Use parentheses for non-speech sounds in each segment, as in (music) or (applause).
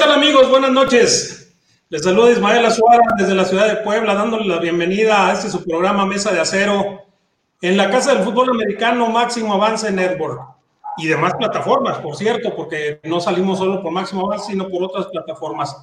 Hola, ¿qué tal amigos? Buenas noches. Les saluda Ismael Azuara desde la ciudad de Puebla, dándole la bienvenida a este su programa Mesa de Acero en la Casa del Fútbol Americano Máximo Avance Network y demás plataformas, por cierto, porque no salimos solo por Máximo Avance, sino por otras plataformas.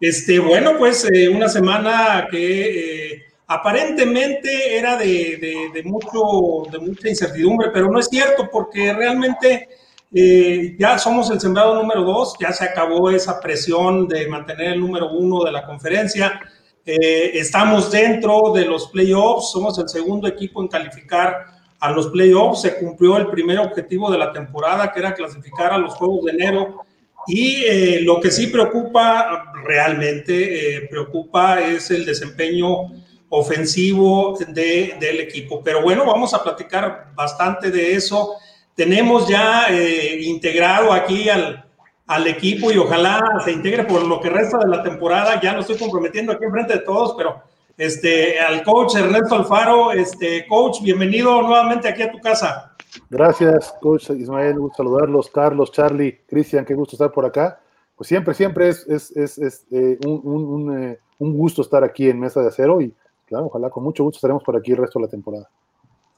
Este, bueno, pues eh, una semana que eh, aparentemente era de, de, mucho, de mucha incertidumbre, pero no es cierto, porque realmente eh, ya somos el sembrado número dos, ya se acabó esa presión de mantener el número uno de la conferencia. estamos dentro de los playoffs, somos el segundo equipo en calificar a los playoffs, se cumplió el primer objetivo de la temporada, que era clasificar a los Juegos de enero. Y eh, lo que sí preocupa, realmente eh, preocupa, es el desempeño ofensivo de, del equipo. Pero bueno, vamos a platicar bastante de eso. Tenemos ya eh, integrado aquí al, al equipo y ojalá se integre por lo que resta de la temporada. Ya lo estoy comprometiendo aquí enfrente de todos, pero este, al coach Ernesto Alfaro. Este, coach, bienvenido nuevamente aquí a tu casa. Gracias, coach Ismael, gusto saludarlos. Carlos, Charlie, Cristian, qué gusto estar por acá. Pues siempre, siempre es, es, es, es eh, un, un, eh, un, gusto estar aquí en Mesa de Acero y, claro, ojalá con mucho gusto estaremos por aquí el resto de la temporada.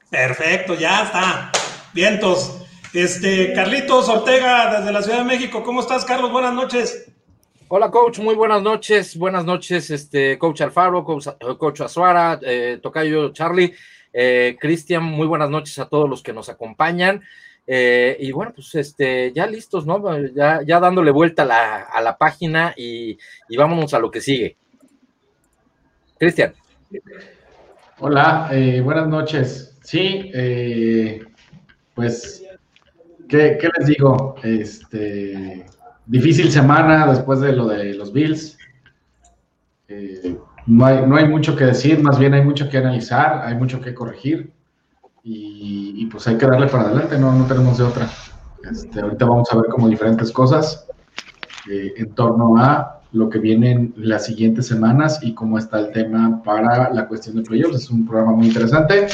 Perfecto, ya está. Vientos. Este, Carlitos Ortega, desde la Ciudad de México. ¿Cómo estás, Carlos? Buenas noches. Hola, coach. Muy buenas noches. Buenas noches, este, coach Alfaro, coach, coach Azuara, eh, Tocayo Charlie, eh, Cristian. Muy buenas noches a todos los que nos acompañan. Eh, y bueno, pues este, ya listos, ¿no? Ya, ya dándole vuelta a la, a la página y, y, vámonos a lo que sigue. Cristian. Hola, eh, buenas noches. Sí, eh, pues, ¿qué, ¿qué, les digo? Este, difícil semana después de lo de los Bills. Eh, no, hay, no hay mucho que decir, más bien hay mucho que analizar, hay mucho que corregir y, pues hay que darle para adelante, no, no tenemos de otra. Este, ahorita vamos a ver como diferentes cosas eh, en torno a lo que viene en las siguientes semanas y cómo está el tema para la cuestión de playoffs. Es un programa muy interesante.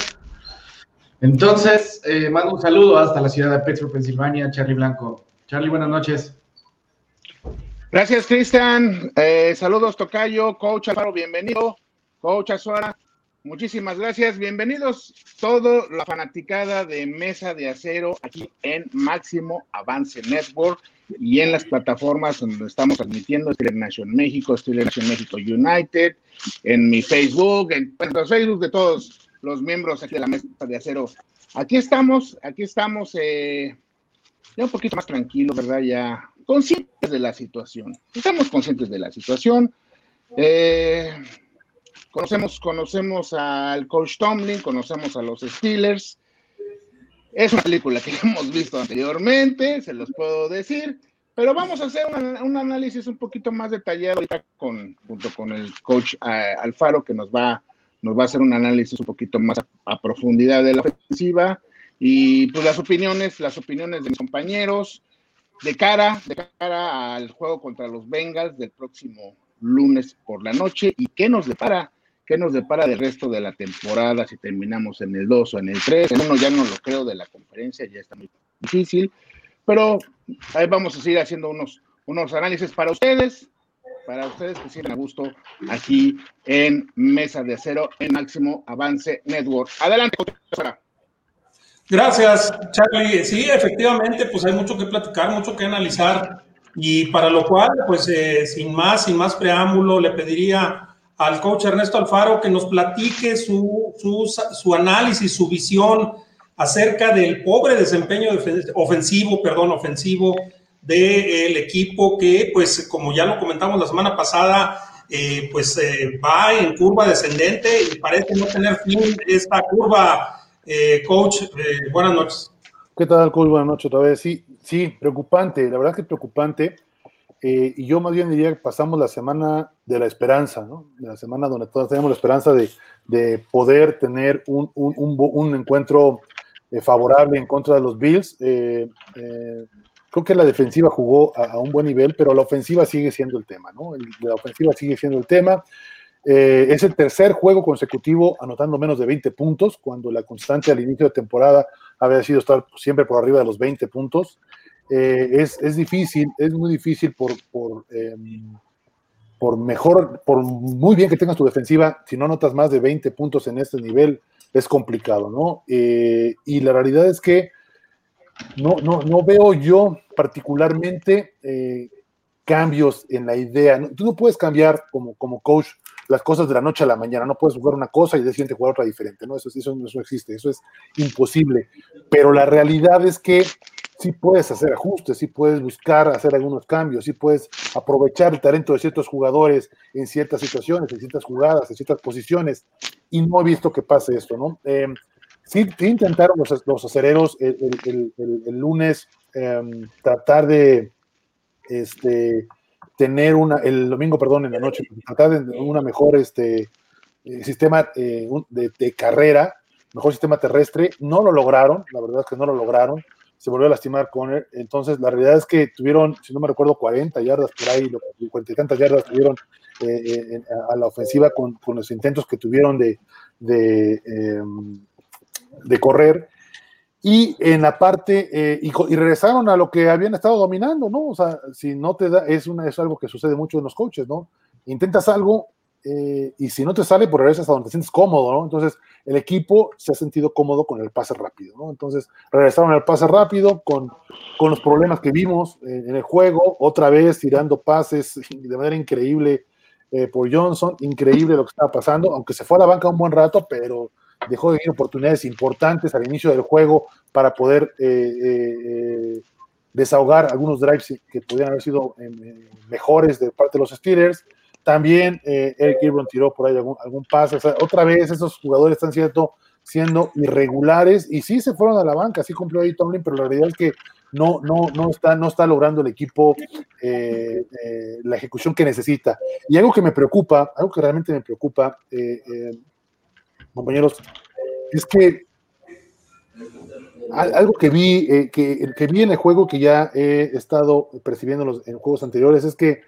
Entonces, eh, mando un saludo hasta la ciudad de Pittsburgh, Pensilvania, Charlie Blanco. Charlie, buenas noches. Gracias, Cristian. Eh, saludos, Tocayo, Coach Alfaro, bienvenido. Coach Azuara, muchísimas gracias. Bienvenidos toda la fanaticada de Mesa de Acero aquí en Máximo Avance Network y en las plataformas donde estamos transmitiendo Steeler Nation México, Steeler Nation México United, en mi Facebook, en, en los Facebook de todos los miembros aquí de la Mesa de Acero. Aquí estamos, aquí estamos eh, ya un poquito más tranquilo, ¿verdad? Ya conscientes de la situación. Estamos conscientes de la situación. Eh, conocemos, conocemos al coach Tomlin, conocemos a los Steelers. Es una película que (laughs) hemos visto anteriormente, se los puedo decir, pero vamos a hacer un, análisis un poquito más detallado ahorita con, junto con el coach uh, Alfaro, que nos va, nos va a hacer un análisis un poquito más a, profundidad de la ofensiva y pues las opiniones, las opiniones de mis compañeros, de cara, de cara al juego contra los Bengals del próximo lunes por la noche y qué nos depara, qué nos depara del resto de la temporada si terminamos en el 2 o en el 3. En uno ya no lo creo de la conferencia, ya está muy difícil, pero ahí vamos a seguir haciendo unos, unos análisis para ustedes, para ustedes que sigan a gusto aquí en Mesa de Acero en Máximo Avance Network. Adelante, Sara. Gracias, Charlie. Sí, efectivamente, pues hay mucho que platicar, mucho que analizar y para lo cual, pues eh, sin más, sin más preámbulo, le pediría al coach Ernesto Alfaro que nos platique su, su, su análisis, su visión acerca del pobre desempeño ofensivo, perdón, ofensivo del de equipo que, pues como ya lo comentamos la semana pasada, eh, pues eh, va en curva descendente y parece no tener fin esta curva eh, coach, eh, buenas noches. ¿Qué tal, coach? Buenas noches otra vez. Sí, sí, preocupante, la verdad que preocupante. Eh, y yo más bien diría que pasamos la semana de la esperanza, ¿no? De la semana donde todos tenemos la esperanza de, de poder tener un, un, un, un encuentro favorable en contra de los Bills. Creo que la defensiva jugó a, un buen nivel, pero la ofensiva sigue siendo el tema, ¿no? La ofensiva sigue siendo el tema. Eh, es el tercer juego consecutivo anotando menos de 20 puntos, cuando la constante al inicio de temporada había sido estar siempre por arriba de los 20 puntos. eh, es, difícil, es muy difícil por, por, em, por mejor, por muy bien que tengas tu defensiva, si no notas más de 20 puntos en este nivel, es complicado, ¿no? Eh, y la realidad es que no, no, no veo yo particularmente eh, cambios en la idea. Tú no puedes cambiar como, como coach las cosas de la noche a la mañana. No puedes jugar una cosa y de siguiente jugar otra diferente, ¿no? Eso, eso, eso existe, eso es imposible. Pero la realidad es que sí puedes hacer ajustes, sí puedes buscar hacer algunos cambios, sí puedes aprovechar el talento de ciertos jugadores en ciertas situaciones, en ciertas jugadas, en ciertas posiciones. Y no he visto que pase esto, ¿no? Eh, sí, intentaron los, los acereros el, lunes em, tratar de este, tener una, el domingo, perdón, en la noche, tratar de una mejor este, eh, sistema eh, de, carrera, mejor sistema terrestre. No lo lograron, la verdad es que no lo lograron se volvió a lastimar Conner. Entonces, la realidad es que tuvieron, si no me recuerdo, 40 yardas por ahí, 50 y tantas yardas tuvieron eh, eh, a la ofensiva con, con, los intentos que tuvieron de, de, em, de correr. Y en la parte, eh, y, regresaron a lo que habían estado dominando, ¿no? O sea, si no te da, es, una, es algo que sucede mucho en los coaches, ¿no? Intentas algo, eh, y si no te sale, pues regresas a donde te sientes cómodo, ¿no? Entonces, el equipo se ha sentido cómodo con el pase rápido, ¿no? Entonces, regresaron al pase rápido con, con los problemas que vimos en, en el juego, otra vez tirando pases de manera increíble eh, por Johnson, increíble lo que estaba pasando, aunque se fue a la banca un buen rato, pero dejó de oportunidades importantes al inicio del juego para poder eh, desahogar algunos drives que podrían haber sido mejores de parte de los Steelers también eh, Eric Ebron tiró por ahí algún, pase. Otra vez esos jugadores están cierto, siendo irregulares y sí se fueron a la banca, sí cumplió ahí Tomlin, pero la realidad es que no, no, no, está, no está logrando el equipo eh, eh, la ejecución que necesita. Y algo que me preocupa, algo que realmente me preocupa, eh, eh, compañeros, es que algo que vi, eh, que, que, vi en el juego que ya he estado percibiendo en, los, en juegos anteriores es que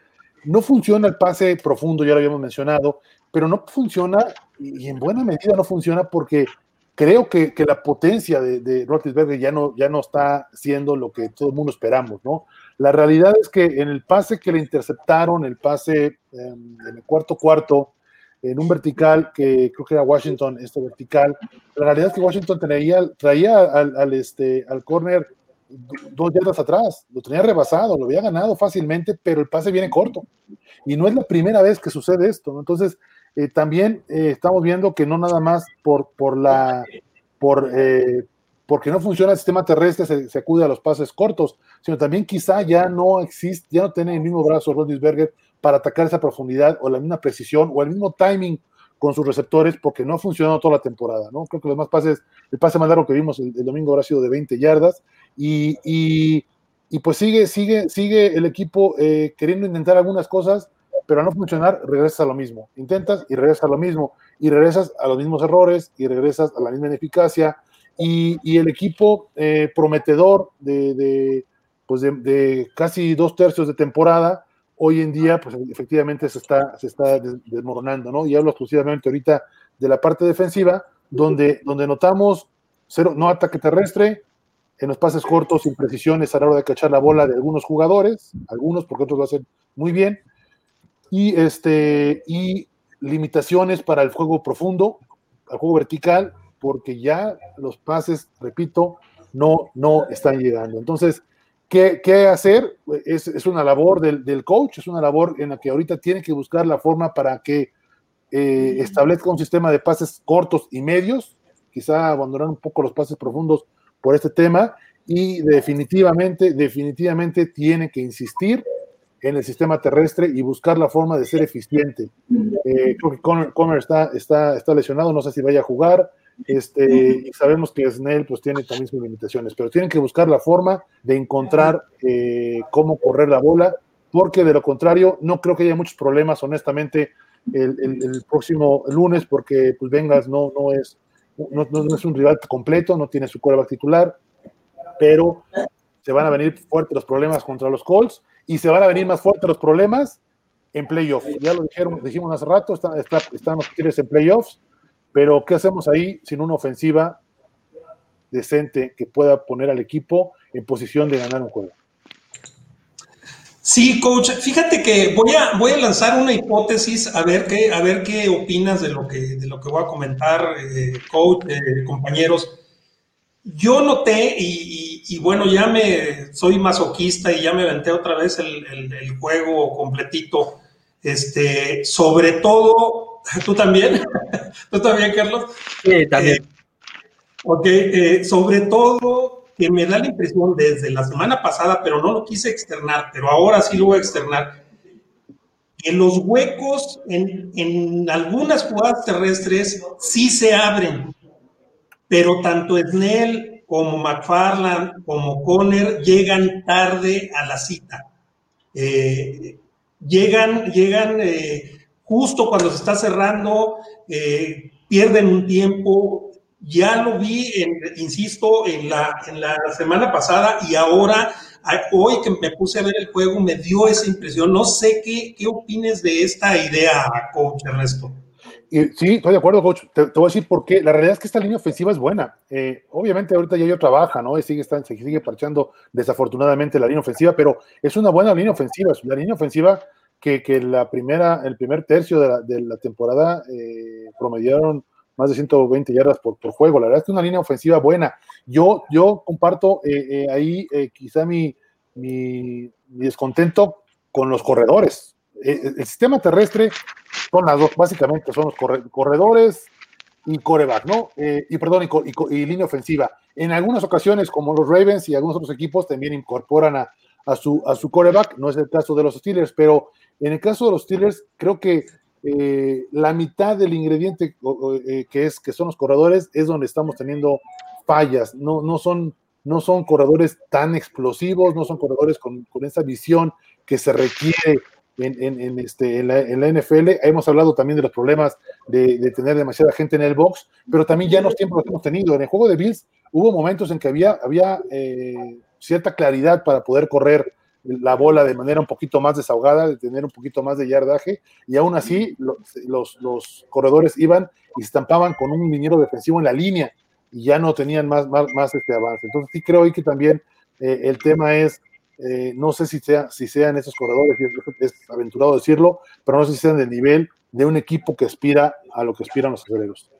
no funciona el pase profundo, ya lo habíamos mencionado, pero no funciona, y en buena medida no funciona porque creo que, que la potencia de, de ya no, ya no está siendo lo que todo el mundo esperamos, ¿no? La realidad es que en el pase que le interceptaron, el pase eh, en el cuarto cuarto, en un vertical que creo que era Washington, este vertical, la realidad es que Washington traía, traía al, al, este, al corner dos yardas atrás, lo tenía rebasado, lo había ganado fácilmente, pero el pase viene corto. Y no es la primera vez que sucede esto. ¿no? Entonces, eh, también eh, estamos viendo que no nada más por, por la, por, eh, porque no funciona el sistema terrestre se, se, acude a los pases cortos, sino también quizá ya no existe, ya no tiene el mismo brazo Rodisberger para atacar esa profundidad o la misma precisión o el mismo timing con sus receptores porque no ha funcionado toda la temporada, ¿no? Creo que los más pases, el pase más largo que vimos el, domingo habrá sido de 20 yardas y, y, pues sigue, sigue, sigue el equipo eh, queriendo intentar algunas cosas, pero a no funcionar, regresas a lo mismo. Intentas y regresas a lo mismo, y regresas a los mismos errores, y regresas a la misma ineficacia, y, y el equipo eh, prometedor de, de pues de, casi dos tercios de temporada, hoy en día, pues efectivamente se está, se está desmoronando, ¿no? Y hablo exclusivamente ahorita de la parte defensiva, donde, donde notamos cero, no ataque terrestre, en los pases cortos, imprecisiones a la hora de cachar la bola de algunos jugadores, algunos porque otros lo hacen muy bien, y, este, y limitaciones para el juego profundo, el juego vertical, porque ya los pases, repito, no, no están llegando. Entonces, ¿qué, qué hacer? Es, es, una labor del, del, coach, es una labor en la que ahorita tiene que buscar la forma para que eh, establezca un sistema de pases cortos y medios, quizá abandonar un poco los pases profundos por este tema y definitivamente, definitivamente tiene que insistir en el sistema terrestre y buscar la forma de ser eficiente. Eh, creo que Conner, Conner está, está, está, lesionado, no sé si vaya a jugar, este, y sabemos que Snell pues tiene también sus limitaciones, pero tienen que buscar la forma de encontrar eh, cómo correr la bola, porque de lo contrario no creo que haya muchos problemas, honestamente, el, el, el próximo lunes, porque pues Vengas no, no es no, no, es un rival completo, no tiene su quarterback titular, pero se van a venir fuertes los problemas contra los Colts y se van a venir más fuertes los problemas en playoffs. Ya lo dijeron, dijimos hace rato, están, está, están los Steelers en playoffs, pero ¿qué hacemos ahí sin una ofensiva decente que pueda poner al equipo en posición de ganar un juego? Sí, coach. Fíjate que voy a, voy a lanzar una hipótesis a ver qué, a ver qué opinas de lo que, de lo que voy a comentar, eh, coach, eh, compañeros. Yo noté, y, bueno, ya me soy masoquista y ya me aventé otra vez el, el, juego completito. Este, sobre todo, (laughs) ¿tú también? (laughs) ¿Tú también, Carlos? Sí, también. Eh, ok, eh, sobre todo que me da la impresión desde la semana pasada, pero no lo quise externar, pero ahora sí lo voy a externar, que los huecos en, en algunas jugadas terrestres sí se abren pero tanto Snell como McFarland como Conner llegan tarde a la cita. Eh, llegan llegan eh, justo cuando se está cerrando, eh, pierden un tiempo. Ya lo vi, insisto, en la, en la semana pasada y ahora, hoy que me puse a ver el juego, me dio esa impresión. No sé qué, qué opines de esta idea, coach Ernesto sí, estoy de acuerdo, coach. Te, voy a decir por qué. La realidad es que esta línea ofensiva es buena. Eh, obviamente ahorita ya yo trabaja, ¿no? Y sigue, está, se sigue parchando desafortunadamente la línea ofensiva, pero es una buena línea ofensiva. La línea ofensiva que, que la primera, el primer tercio de la, de la temporada eh, promediaron más de 120 yardas por, por, juego. La verdad es que una línea ofensiva buena. Yo, yo comparto eh, ahí quizá mi, mi, mi descontento con los corredores. el sistema terrestre son las dos, básicamente son los corredores y coreback, ¿no? Eh, y perdón, y, línea ofensiva. En algunas ocasiones, como los Ravens y algunos otros equipos, también incorporan a, a, su, a su coreback, no es el caso de los Steelers, pero en el caso de los Steelers, creo que eh, la mitad del ingrediente eh, que, es, que son los corredores es donde estamos teniendo fallas, no, no, son, no son corredores tan explosivos, no son corredores con, con esa visión que se requiere en, este, en, la, NFL. Hemos hablado también de los problemas de, tener demasiada gente en el box, pero también ya en los tiempos que hemos tenido. En el juego de Bills hubo momentos en que había, había eh, cierta claridad para poder correr la bola de manera un poquito más desahogada, de tener un poquito más de yardaje, y aún así los, los, corredores iban y estampaban con un liniero defensivo en la línea y ya no tenían más, más, más este avance. Entonces sí creo que también eh, el tema es eh, no sé si, sea, si sean esos corredores, es, aventurado decirlo, pero no sé si sean del nivel de un equipo que aspira a lo que aspiran los aceleros.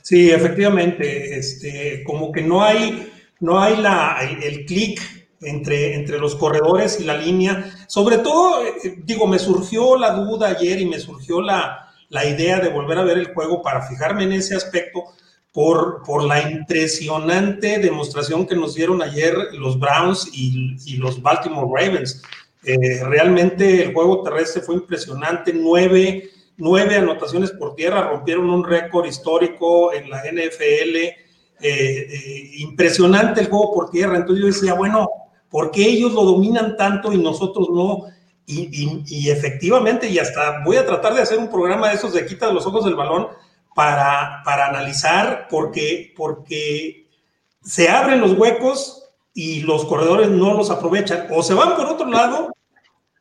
Sí, efectivamente, este, como que no hay, no hay la, el clic entre, entre los corredores y la línea. Sobre todo, eh, digo, me surgió la duda ayer y me surgió la, la idea de volver a ver el juego para fijarme en ese aspecto, por, por la impresionante demostración que nos dieron ayer los Browns y, y los Baltimore Ravens. Eh, realmente el juego terrestre fue impresionante, nueve, nueve, anotaciones por tierra, rompieron un récord histórico en la NFL. Eh, eh, impresionante el juego por tierra. Entonces yo decía, bueno, ¿por qué ellos lo dominan tanto y nosotros no? Y, y, efectivamente, y hasta voy a tratar de hacer un programa de esos de quita de los ojos del balón, para, para analizar porque, porque se abren los huecos y los corredores no los aprovechan. O se van por otro lado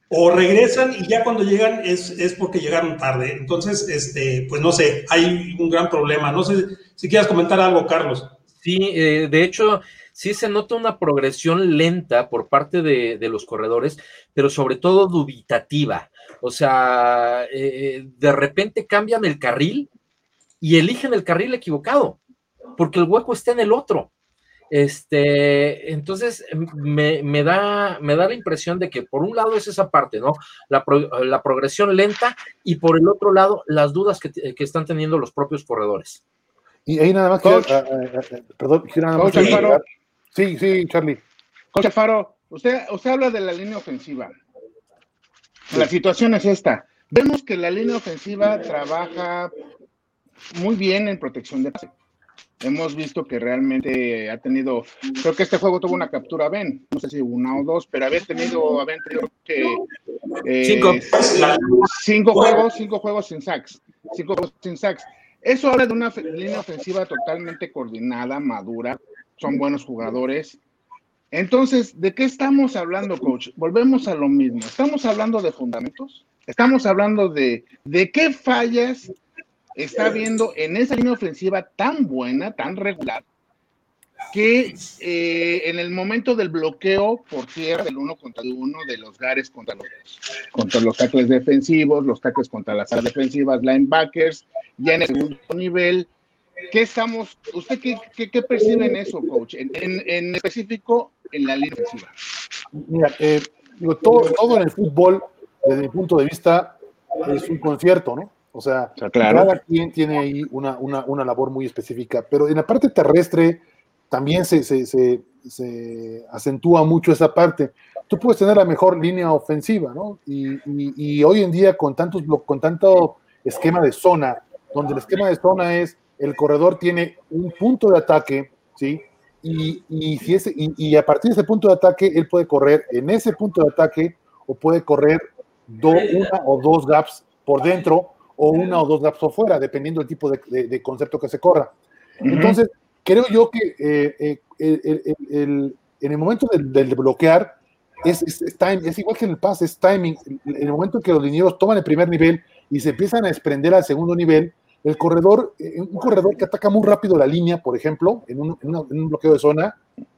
o regresan y ya cuando llegan es, es porque llegaron tarde. Entonces, este, pues no sé, hay un gran problema. No sé si quieras comentar algo, Carlos. Sí, eh, de hecho, sí se nota una progresión lenta por parte de, los corredores, pero sobre todo dubitativa. O sea, eh, de repente cambian el carril y eligen el carril equivocado, porque el hueco está en el otro. Este, entonces me, da, me da la impresión de que por un lado es esa parte, ¿no? La, progresión lenta y por el otro lado las dudas que, están teniendo los propios corredores. Y ahí nada más que, ah, ah, ah, perdón, nada más Sí, sí, Charlie. Coach Alfaro, usted, usted habla de la línea ofensiva. La situación es esta. Vemos que la línea ofensiva trabaja muy bien en protección de pase. Hemos visto que realmente ha tenido, creo que este juego tuvo una captura Ben, no sé si una o dos, pero haber tenido, haber tenido que eh, cinco. cinco juegos, cinco juegos sin sacks, cinco juegos sin sacks. Eso habla de una línea ofensiva totalmente coordinada, madura, son buenos jugadores. Entonces, ¿de qué estamos hablando, coach? Volvemos a lo mismo. Estamos hablando de fundamentos, estamos hablando de, de qué fallas está viendo en esa línea ofensiva tan buena, tan regular, que eh, en el momento del bloqueo por tierra del uno contra uno de los Gares contra los, contra los tackles defensivos, los tackles contra las alas defensivas, linebackers, ya en el segundo nivel, ¿qué estamos, usted qué, qué, percibe en eso, coach? En, en, específico, en la línea defensiva. Mira, eh, digo, todo, todo en el fútbol, desde mi punto de vista, es un concierto, ¿no? O sea, cada quien tiene ahí una, una, una, labor muy específica, pero en la parte terrestre también se, se, se, acentúa mucho esa parte. Tú puedes tener la mejor línea ofensiva, ¿no? Y, y, hoy en día con, tantos, con tanto esquema de zona, donde el esquema de zona es el corredor tiene un punto de ataque, ¿sí? Y, y, si ese, y, a partir de ese punto de ataque, él puede correr en ese punto de ataque o puede correr una o dos gaps por dentro o una o dos gaps por fuera, dependiendo del tipo de, concepto que se corra. Entonces, creo yo que eh, eh, en el momento del, bloquear, es, es, igual que en el pase, es timing. En el momento en que los linieros toman el primer nivel y se empiezan a desprender al segundo nivel, el corredor, eh, un corredor que ataca muy rápido la línea, por ejemplo, en un bloqueo de zona,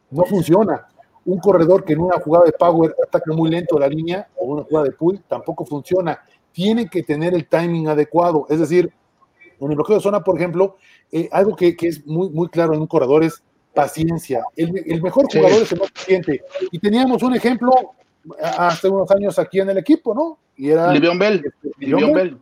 no funciona. Un corredor que en una jugada de power ataca muy lento la línea o una jugada de pull tampoco funciona tiene que tener el timing adecuado. Es decir, en el bloqueo de zona, por ejemplo, eh, algo que, es muy, muy claro en un corredor es paciencia. El, mejor jugador es el más paciente. Y teníamos un ejemplo hace unos años aquí en el equipo, ¿no? Y era Livion Bell. Bell.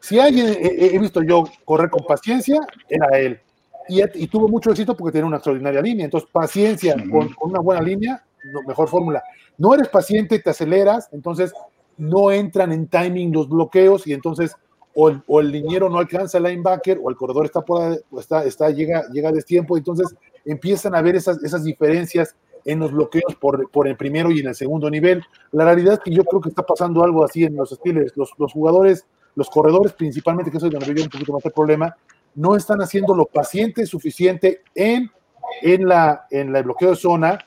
si alguien he, visto yo correr con paciencia, era él. Y, tuvo mucho éxito porque tenía una extraordinaria línea. Entonces, paciencia con, con, una buena línea, mejor fórmula. No eres paciente, te aceleras, entonces no entran en timing los bloqueos y entonces o el, o el liniero no alcanza el linebacker o el corredor está, por, está, está llega, llega a destiempo, entonces empiezan a ver esas, esas diferencias en los bloqueos por, por, el primero y en el segundo nivel. La realidad es que yo creo que está pasando algo así en los estilos. Los, los jugadores, los corredores principalmente, que eso es donde veo un poquito más el problema, no están haciendo lo paciente suficiente en, en, la, en el bloqueo de zona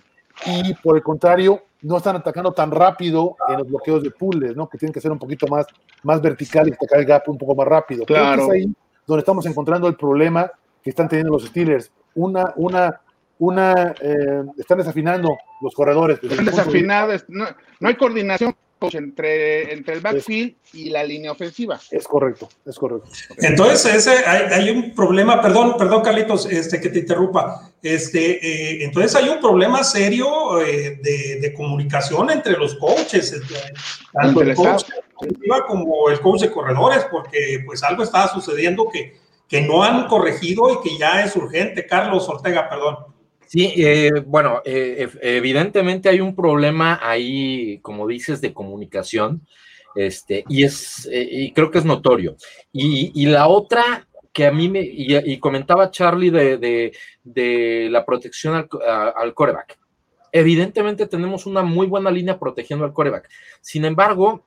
y por el contrario, no están atacando tan rápido en los bloqueos de pools, ¿no? Que tienen que ser un poquito más, más vertical y atacar el gap un poco más rápido. Claro. es ahí donde estamos encontrando el problema que están teniendo los Steelers. Una, una, una, eh, están desafinando los corredores. Están desafinados, no, no hay coordinación entre, entre el backfield y la línea ofensiva. Es correcto, es correcto. Entonces, ese, hay, un problema, perdón, perdón, Carlitos, este, que te interrumpa. Este, eh, entonces hay un problema serio eh, de, comunicación entre los coaches, tanto el coach como el coach de corredores, porque pues algo está sucediendo que, que no han corregido y que ya es urgente. Carlos Ortega, perdón. Sí, eh, bueno, eh, evidentemente hay un problema ahí, como dices, de comunicación, este, y es, eh, y creo que es notorio. Y, la otra que a mí me, y, comentaba Charlie de, de, la protección al, al, coreback. Evidentemente tenemos una muy buena línea protegiendo al coreback. Sin embargo,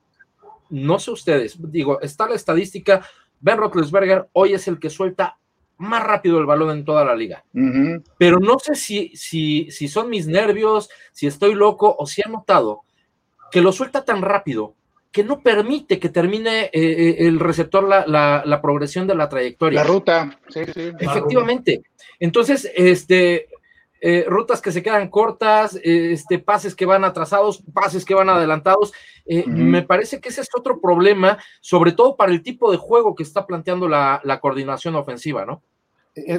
no sé ustedes, digo, está la estadística, Ben Roethlisberger hoy es el que suelta más rápido el balón en toda la liga. Pero no sé si, si, si son mis nervios, si estoy loco o si ha notado que lo suelta tan rápido que no permite que termine eh, eh, el receptor la, progresión de la trayectoria. La ruta, sí, sí. Efectivamente. Entonces, este, eh, rutas que se quedan cortas, eh, este, pases que van atrasados, pases que van adelantados. Eh, me parece que ese es otro problema, sobre todo para el tipo de juego que está planteando la, coordinación ofensiva, ¿no?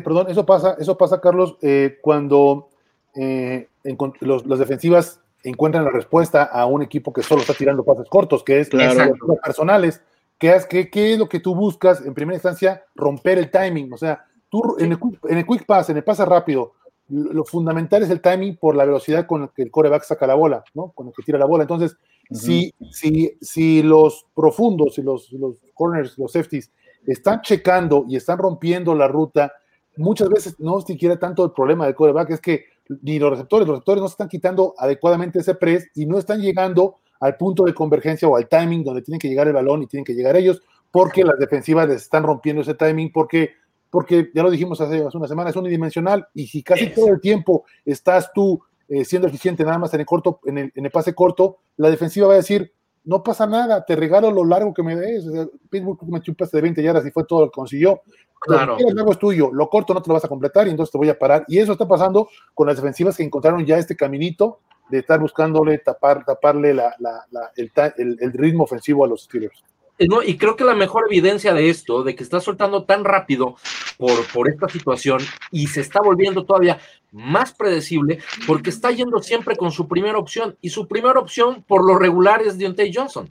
perdón, eso pasa, eso pasa, Carlos, cuando las defensivas encuentran la respuesta a un equipo que solo está tirando pases cortos, que es las personales. ¿Qué es, qué, ¿Qué es lo que tú buscas en primera instancia? Romper el timing. O sea, tú en el, en el quick pass, en el pase rápido, lo fundamental es el timing por la velocidad con la que el coreback saca la bola, ¿no? Con el que tira la bola. Entonces, si, si, si los profundos y los, los corners, los safeties, están checando y están rompiendo la ruta, muchas veces no es siquiera tanto el problema del coreback, es que ni los receptores, los receptores no están quitando adecuadamente ese press y no están llegando al punto de convergencia o al timing donde tienen que llegar el balón y tienen que llegar ellos, porque las defensivas les están rompiendo ese timing, porque porque ya lo dijimos hace, una semana, es unidimensional y si casi todo el tiempo estás tú eh, siendo eficiente nada más en el corto, en el, pase corto, la defensiva va a decir, no pasa nada, te regalo lo largo que me des. Pittsburgh me echó un pase de 20 yardas y fue todo lo que consiguió. Claro. Lo largo es tuyo, lo corto no te lo vas a completar y entonces te voy a parar. Y eso está pasando con las defensivas que encontraron ya este caminito de estar buscándole tapar, taparle la, la, la, el, el, el, ritmo ofensivo a los Steelers. No, y creo que la mejor evidencia de esto, de que está soltando tan rápido por, por esta situación y se está volviendo todavía más predecible, porque está yendo siempre con su primera opción, y su primera opción por lo regular es Deontay Johnson.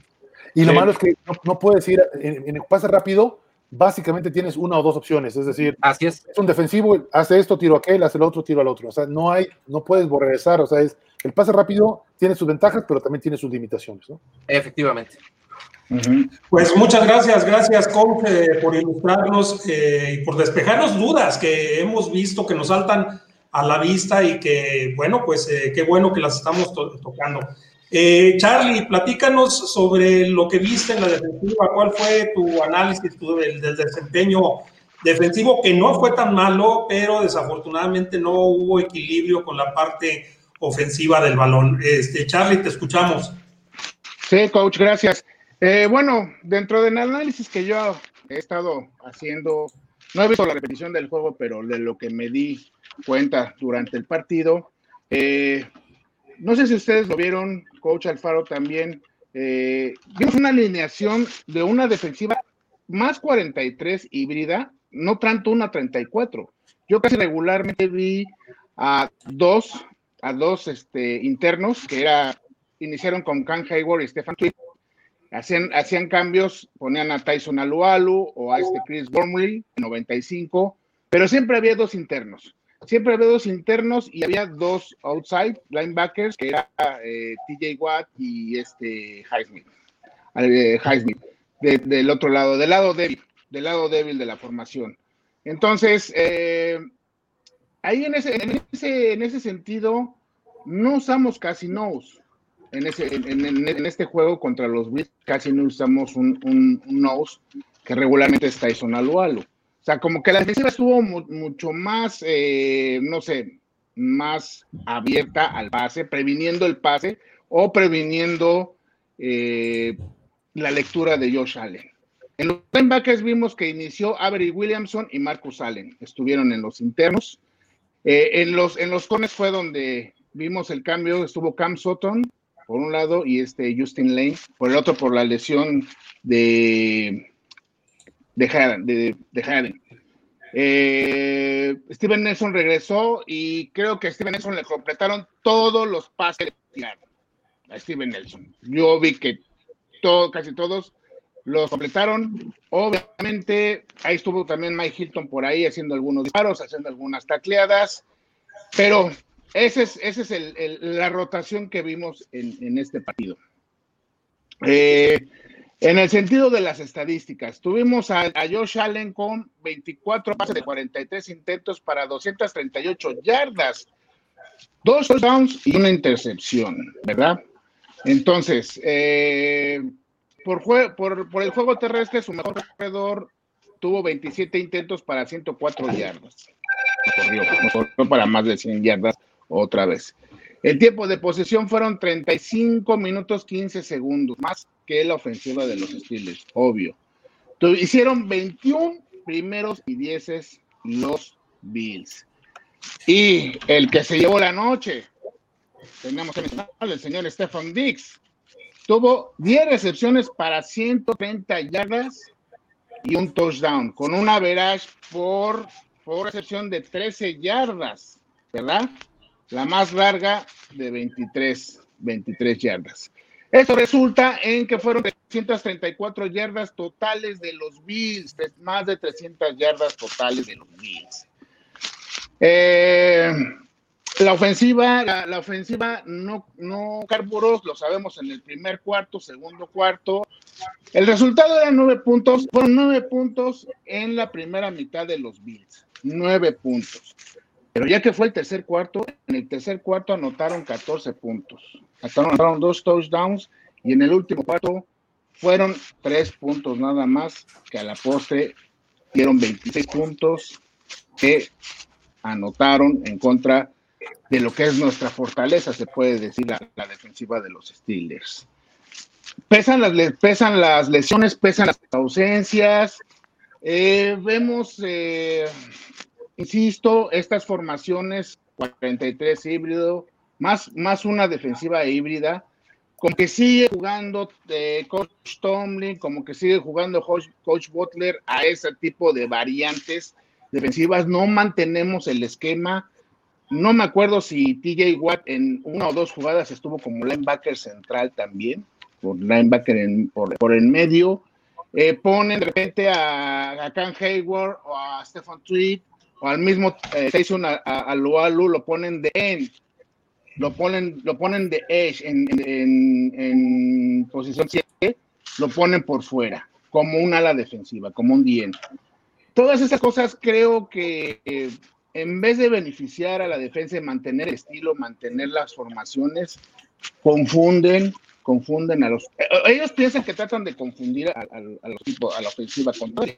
Y sí. lo malo es que no, no puedes ir en, en, el pase rápido, básicamente tienes una o dos opciones, es decir, Así es. es un defensivo, hace esto, tiro aquel, hace el otro, tiro al otro, o sea, no hay, no puedes regresar, o sea, es, el pase rápido tiene sus ventajas, pero también tiene sus limitaciones, ¿no? Efectivamente. Uh -huh. Pues muchas gracias, gracias, coach, eh, por ilustrarnos eh, y por despejarnos dudas que hemos visto que nos saltan a la vista y que, bueno, pues eh, qué bueno que las estamos to tocando. Eh, Charlie, platícanos sobre lo que viste en la defensiva, cuál fue tu análisis tu, del, del, desempeño defensivo, que no fue tan malo, pero desafortunadamente no hubo equilibrio con la parte ofensiva del balón. Este, Charlie, te escuchamos. Sí, coach, gracias. Eh, bueno, dentro del análisis que yo he estado haciendo, no he visto la repetición del juego, pero de lo que me di cuenta durante el partido, eh, no sé si ustedes lo vieron, coach Alfaro también, eh, vimos una alineación de una defensiva más 43 híbrida, no tanto una 34. Yo casi regularmente vi a dos, a dos este, internos que era, iniciaron con Can Hayward y Stefan Tweed, hacían, hacían cambios, ponían a Tyson Alualu o a este Chris Wormley, 95, pero siempre había dos internos siempre había dos internos y había dos outside linebackers, que era eh, TJ Watt y este Highsmith, eh, del otro lado, del lado débil, del lado débil de la formación. Entonces, eh, ahí en ese, en ese, en ese sentido, no usamos casi nose. En, ese, en, este juego contra los Bills casi no usamos un, un, nose que regularmente está Tyson Alualo. O sea, como que la defensiva estuvo mu mucho más, eh, no sé, más abierta al pase, previniendo el pase o previniendo eh, la lectura de Josh Allen. En los linebackers vimos que inició Avery Williamson y Marcus Allen, estuvieron en los internos. Eh, en los en los cones fue donde vimos el cambio, estuvo Cam Sutton por un lado y este Justin Lane por el otro por la lesión de de Haden. De. Eh, Steven Nelson regresó y creo que a Steven Nelson le completaron todos los pases a Steven Nelson. Yo vi que todo, casi todos los completaron. Obviamente, ahí estuvo también Mike Hilton por ahí haciendo algunos disparos, haciendo algunas tacleadas, pero esa es, ese es el, la rotación que vimos en, en este partido. Eh, en el sentido de las estadísticas, tuvimos a, Josh Allen con 24 pases de 43 intentos para 238 yardas, dos touchdowns y una intercepción, ¿verdad? Entonces, eh, por, por, por, el juego terrestre, su mejor corredor tuvo 27 intentos para 104 yardas. Corrió, corrió para más de 100 yardas otra vez. El tiempo de posesión fueron 35 minutos 15 segundos, más que la ofensiva de los Steelers, obvio. Hicieron 21 primeros y 10 los Bills. Y el que se llevó la noche, tenemos mencionar el señor Stefan Dix, tuvo 10 recepciones para 130 yardas y un touchdown, con un average por, por recepción de 13 yardas, ¿verdad? La más larga de 23, 23 yardas. Esto resulta en que fueron 334 yardas totales de los Bills, más de 300 yardas totales de los Bills. Eh, la ofensiva, la, ofensiva no, no carburó, lo sabemos en el primer cuarto, segundo cuarto. El resultado era nueve puntos, fueron nueve puntos en la primera mitad de los Bills, nueve puntos. Pero ya que fue el tercer cuarto, en el tercer cuarto anotaron 14 puntos. Anotaron dos touchdowns y en el último cuarto fueron tres puntos nada más, que a la postre dieron 26 puntos que anotaron en contra de lo que es nuestra fortaleza, se puede decir, la, la defensiva de los Steelers. pesan las, pesan las lesiones, pesan las ausencias. Eh, vemos, eh, insisto, estas formaciones 43 híbrido, más, más una defensiva híbrida, como que sigue jugando eh, Coach Tomlin, como que sigue jugando Coach, Coach Butler a ese tipo de variantes defensivas. No mantenemos el esquema. No me acuerdo si TJ Watt en una o dos jugadas estuvo como linebacker central también, por linebacker por, por el medio. Eh, ponen de repente a, a Can Hayward o a Stephen Tweed al mismo eh, a, a, Lualu, lo ponen de end, lo ponen, lo ponen de edge en, en, en posición 7, lo ponen por fuera, como un ala defensiva, como un DN. Todas esas cosas creo que eh, en vez de beneficiar a la defensa y mantener el estilo, mantener las formaciones, confunden, confunden a los... Eh, ellos piensan que tratan de confundir a, a, los tipos, a la ofensiva contraria.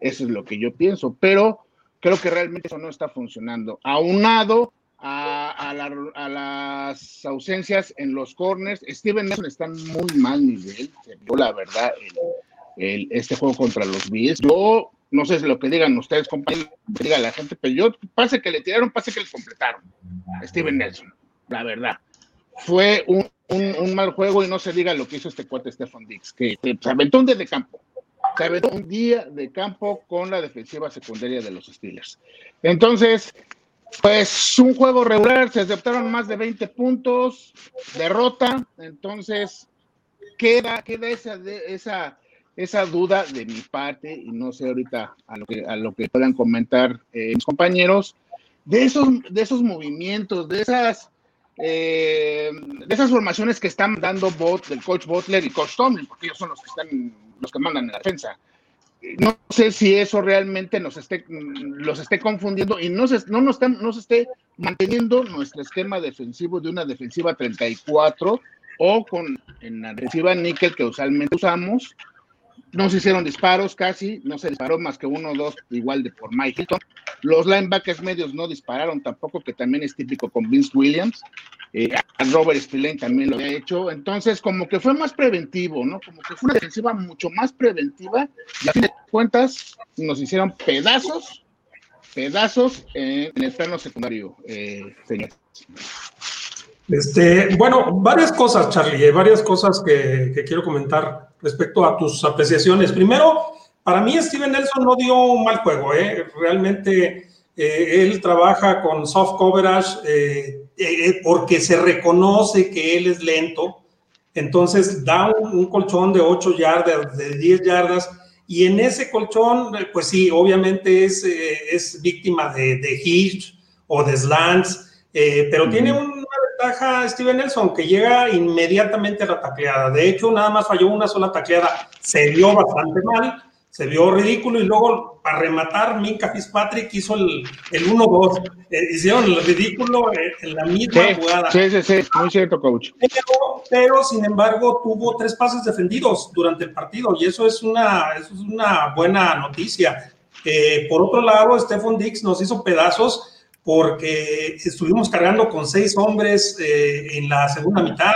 Eso es lo que yo pienso, pero creo que realmente eso no está funcionando. Aunado a, a, la, a las ausencias en los corners, Steven Nelson está en muy mal nivel, yo la verdad, este juego contra los Bills. Yo no sé si lo que digan ustedes, compañeros, diga la gente, pero yo pase que le tiraron, pase que le completaron Steven Nelson, la verdad. Fue un, mal juego y no se diga lo que hizo este cuate Stefan Dix, que se aventó un día de campo, un día de campo con la defensiva secundaria de los Steelers. Entonces, pues un juego regular, se aceptaron más de 20 puntos, derrota, entonces queda, queda esa, esa esa duda de mi parte, y no sé ahorita a lo que, a lo que puedan comentar eh, mis compañeros, de esos, de esos movimientos, de esas, eh, de esas formaciones que están dando bot, el coach Butler y coach Tomlin, porque ellos son los que están, los que mandan en la defensa. No sé si eso realmente nos esté, los esté confundiendo y no se, no nos, no se esté manteniendo nuestro esquema defensivo de una defensiva 34 o con en la defensiva níquel que usualmente usamos, no se hicieron disparos casi, no se disparó más que uno o dos, igual de por Mike Hilton. Los linebackers medios no dispararon tampoco, que también es típico con Vince Williams. Eh, Robert Spillane también lo había hecho. Entonces, como que fue más preventivo, ¿no? Como que fue una defensiva mucho más preventiva. Y a fin de cuentas, nos hicieron pedazos, pedazos en, el plano secundario, eh, señores. Este, bueno, varias cosas, Charlie, varias cosas que, que, quiero comentar respecto a tus apreciaciones. Primero, para mí Steven Nelson no dio un mal juego, ¿eh? realmente eh, él trabaja con soft coverage eh, porque se reconoce que él es lento, entonces da un, un, colchón de 8 yardas, de 10 yardas, y en ese colchón, pues sí, obviamente es, es víctima de, de hitch o de slants, pero mm -hmm. tiene un ventaja Steven Nelson, que llega inmediatamente a la tacleada. De hecho, nada más falló una sola tacleada. Se vio bastante mal, se vio ridículo y luego, para rematar, Minka Fitzpatrick hizo el, el 1-2. Eh, hicieron el ridículo en la misma sí, jugada. Sí, sí, sí, muy cierto, coach. Pero, pero, sin embargo, tuvo tres pases defendidos durante el partido y eso es una, eso es una buena noticia. Eh, por otro lado, Stephon Dix nos hizo pedazos porque estuvimos cargando con seis hombres eh, en la segunda mitad.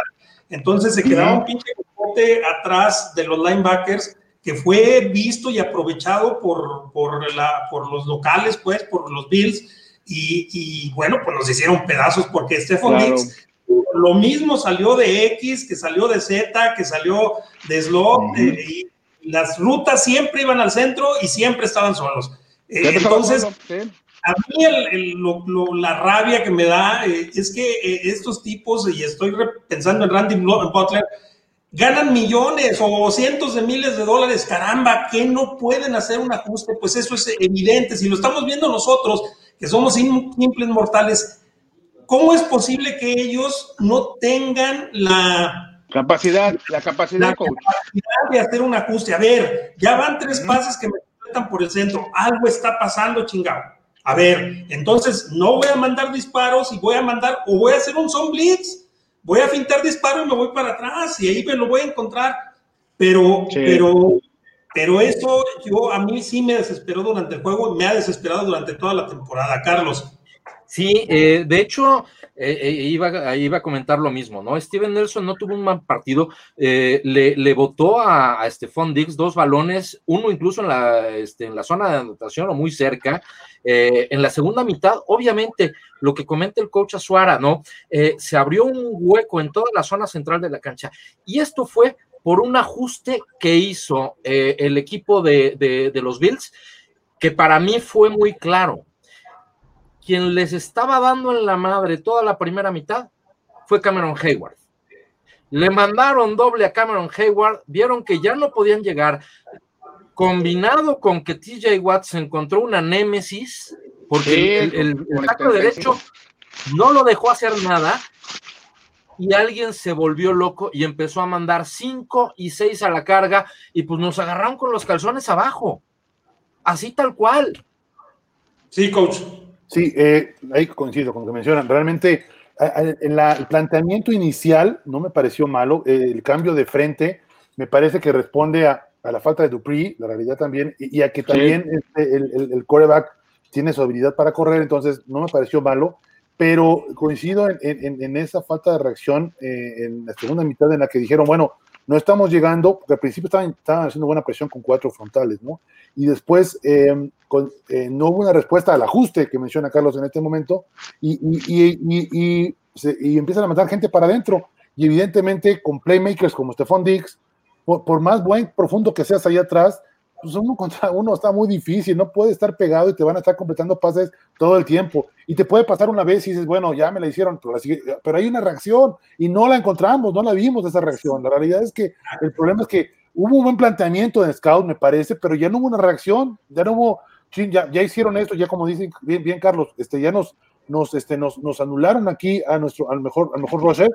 Entonces se quedaba un pinche bote atrás de los linebackers que fue visto y aprovechado por, por, la, por los locales, pues, por los Bills. Y, y bueno, pues nos hicieron pedazos porque Stephon claro. Dix lo mismo salió de X, que salió de Z, que salió de slot. Uh -huh. eh, y las rutas siempre iban al centro y siempre estaban solos. Eh, entonces, sí a mí el, el, lo, lo, la rabia que me da eh, es que eh, estos tipos, y estoy pensando en Randy Butler, ganan millones o cientos de miles de dólares, caramba, que no pueden hacer un ajuste, pues eso es evidente, si lo estamos viendo nosotros, que somos simples mortales, ¿cómo es posible que ellos no tengan la capacidad, la capacidad, la capacidad de hacer un ajuste? A ver, ya van tres pases que me completan por el centro, algo está pasando, chingado. A ver, entonces no voy a mandar disparos y voy a mandar, o voy a hacer un son blitz, voy a fintar disparo y me voy para atrás y ahí me lo voy a encontrar. Pero, sí. pero, pero eso yo, a mí sí me desesperó durante el juego, me ha desesperado durante toda la temporada, Carlos. Sí, eh, de hecho, eh, eh, iba, iba, a comentar lo mismo, ¿no? Steven Nelson no tuvo un mal partido, eh, le, le, botó a, a Stephon Diggs dos balones, uno incluso en la, este, en la zona de anotación o muy cerca. En la segunda mitad, obviamente, lo que comenta el coach Azuara, ¿no? se abrió un hueco en toda la zona central de la cancha y esto fue por un ajuste que hizo el equipo de, de, de los Bills, que para mí fue muy claro quien les estaba dando en la madre toda la primera mitad fue Cameron Hayward. Le mandaron doble a Cameron Hayward, vieron que ya no podían llegar, combinado con que TJ Watt se encontró una némesis, porque el, el, derecho no lo dejó hacer nada, y alguien se volvió loco y empezó a mandar cinco y seis a la carga, y pues nos agarraron con los calzones abajo. Así tal cual. Sí, coach. Sí, eh, ahí coincido con lo que mencionan. Realmente, en el planteamiento inicial no me pareció malo. el cambio de frente me parece que responde a, la falta de Dupree, la realidad también, y, a que también este, el, el, coreback tiene su habilidad para correr, entonces no me pareció malo. Pero coincido en, esa falta de reacción eh, en la segunda mitad en la que dijeron, bueno, no estamos llegando, porque al principio estaban, haciendo buena presión con cuatro frontales, ¿no? Y después eh, eh, no hubo una respuesta al ajuste que menciona Carlos en este momento, y, y, y empiezan a mandar gente para adentro. Y evidentemente con playmakers como Stephon Diggs, por, por, más buen profundo que seas ahí atrás, pues uno (laughs) contra uno está muy difícil, no puede estar pegado y te van a estar completando pases todo el tiempo. Y te puede pasar una vez y dices, bueno, ya me la hicieron, pero, hay una reacción y no la encontramos, no la vimos esa reacción. La realidad es que el problema es que hubo un buen planteamiento en Scout, me parece, pero ya no hubo una reacción, ya no hubo, ya, ya hicieron esto, ya como dice bien, bien Carlos, este, ya nos, nos, este, nos, nos anularon aquí a nuestro, al mejor, al mejor Roger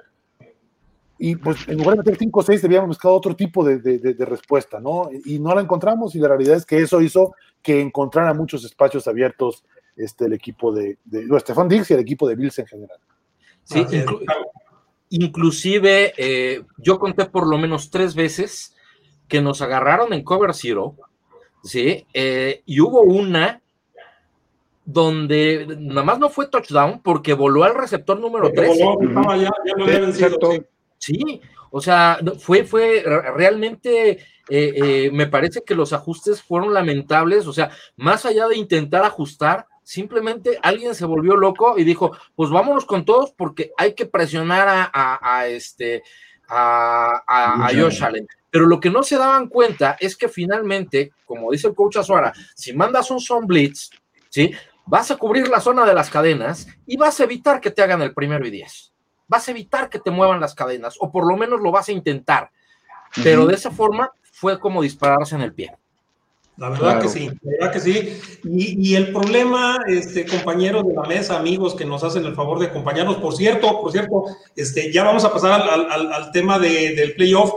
y pues en lugar de meter 5 o 6 debíamos buscar otro tipo de, de, respuesta, ¿no? Y no la encontramos y la realidad es que eso hizo que encontrara muchos espacios abiertos este, el equipo de, de Stefan Diggs y el equipo de Bills en general. Sí, inclusive eh, yo conté por lo menos tres veces que nos agarraron en cover zero, ¿sí? Eh, y hubo una donde nada más no fue touchdown porque voló al receptor número 3. ya, ya Sí, o sea, fue, fue realmente, eh, eh, me parece que los ajustes fueron lamentables, o sea, más allá de intentar ajustar, simplemente alguien se volvió loco y dijo, pues vámonos con todos porque hay que presionar a, este, a, a, Josh Allen. Pero lo que no se daban cuenta es que finalmente, como dice el coach Azuara, si mandas un son blitz, ¿sí? Vas a cubrir la zona de las cadenas y vas a evitar que te hagan el primero y diez vas a evitar que te muevan las cadenas, o por lo menos lo vas a intentar. Pero de esa forma fue como dispararse en el pie. La verdad que sí, la verdad que sí. Y, el problema, este, compañeros de la mesa, amigos que nos hacen el favor de acompañarnos, por cierto, por cierto, este, ya vamos a pasar al, tema del playoff.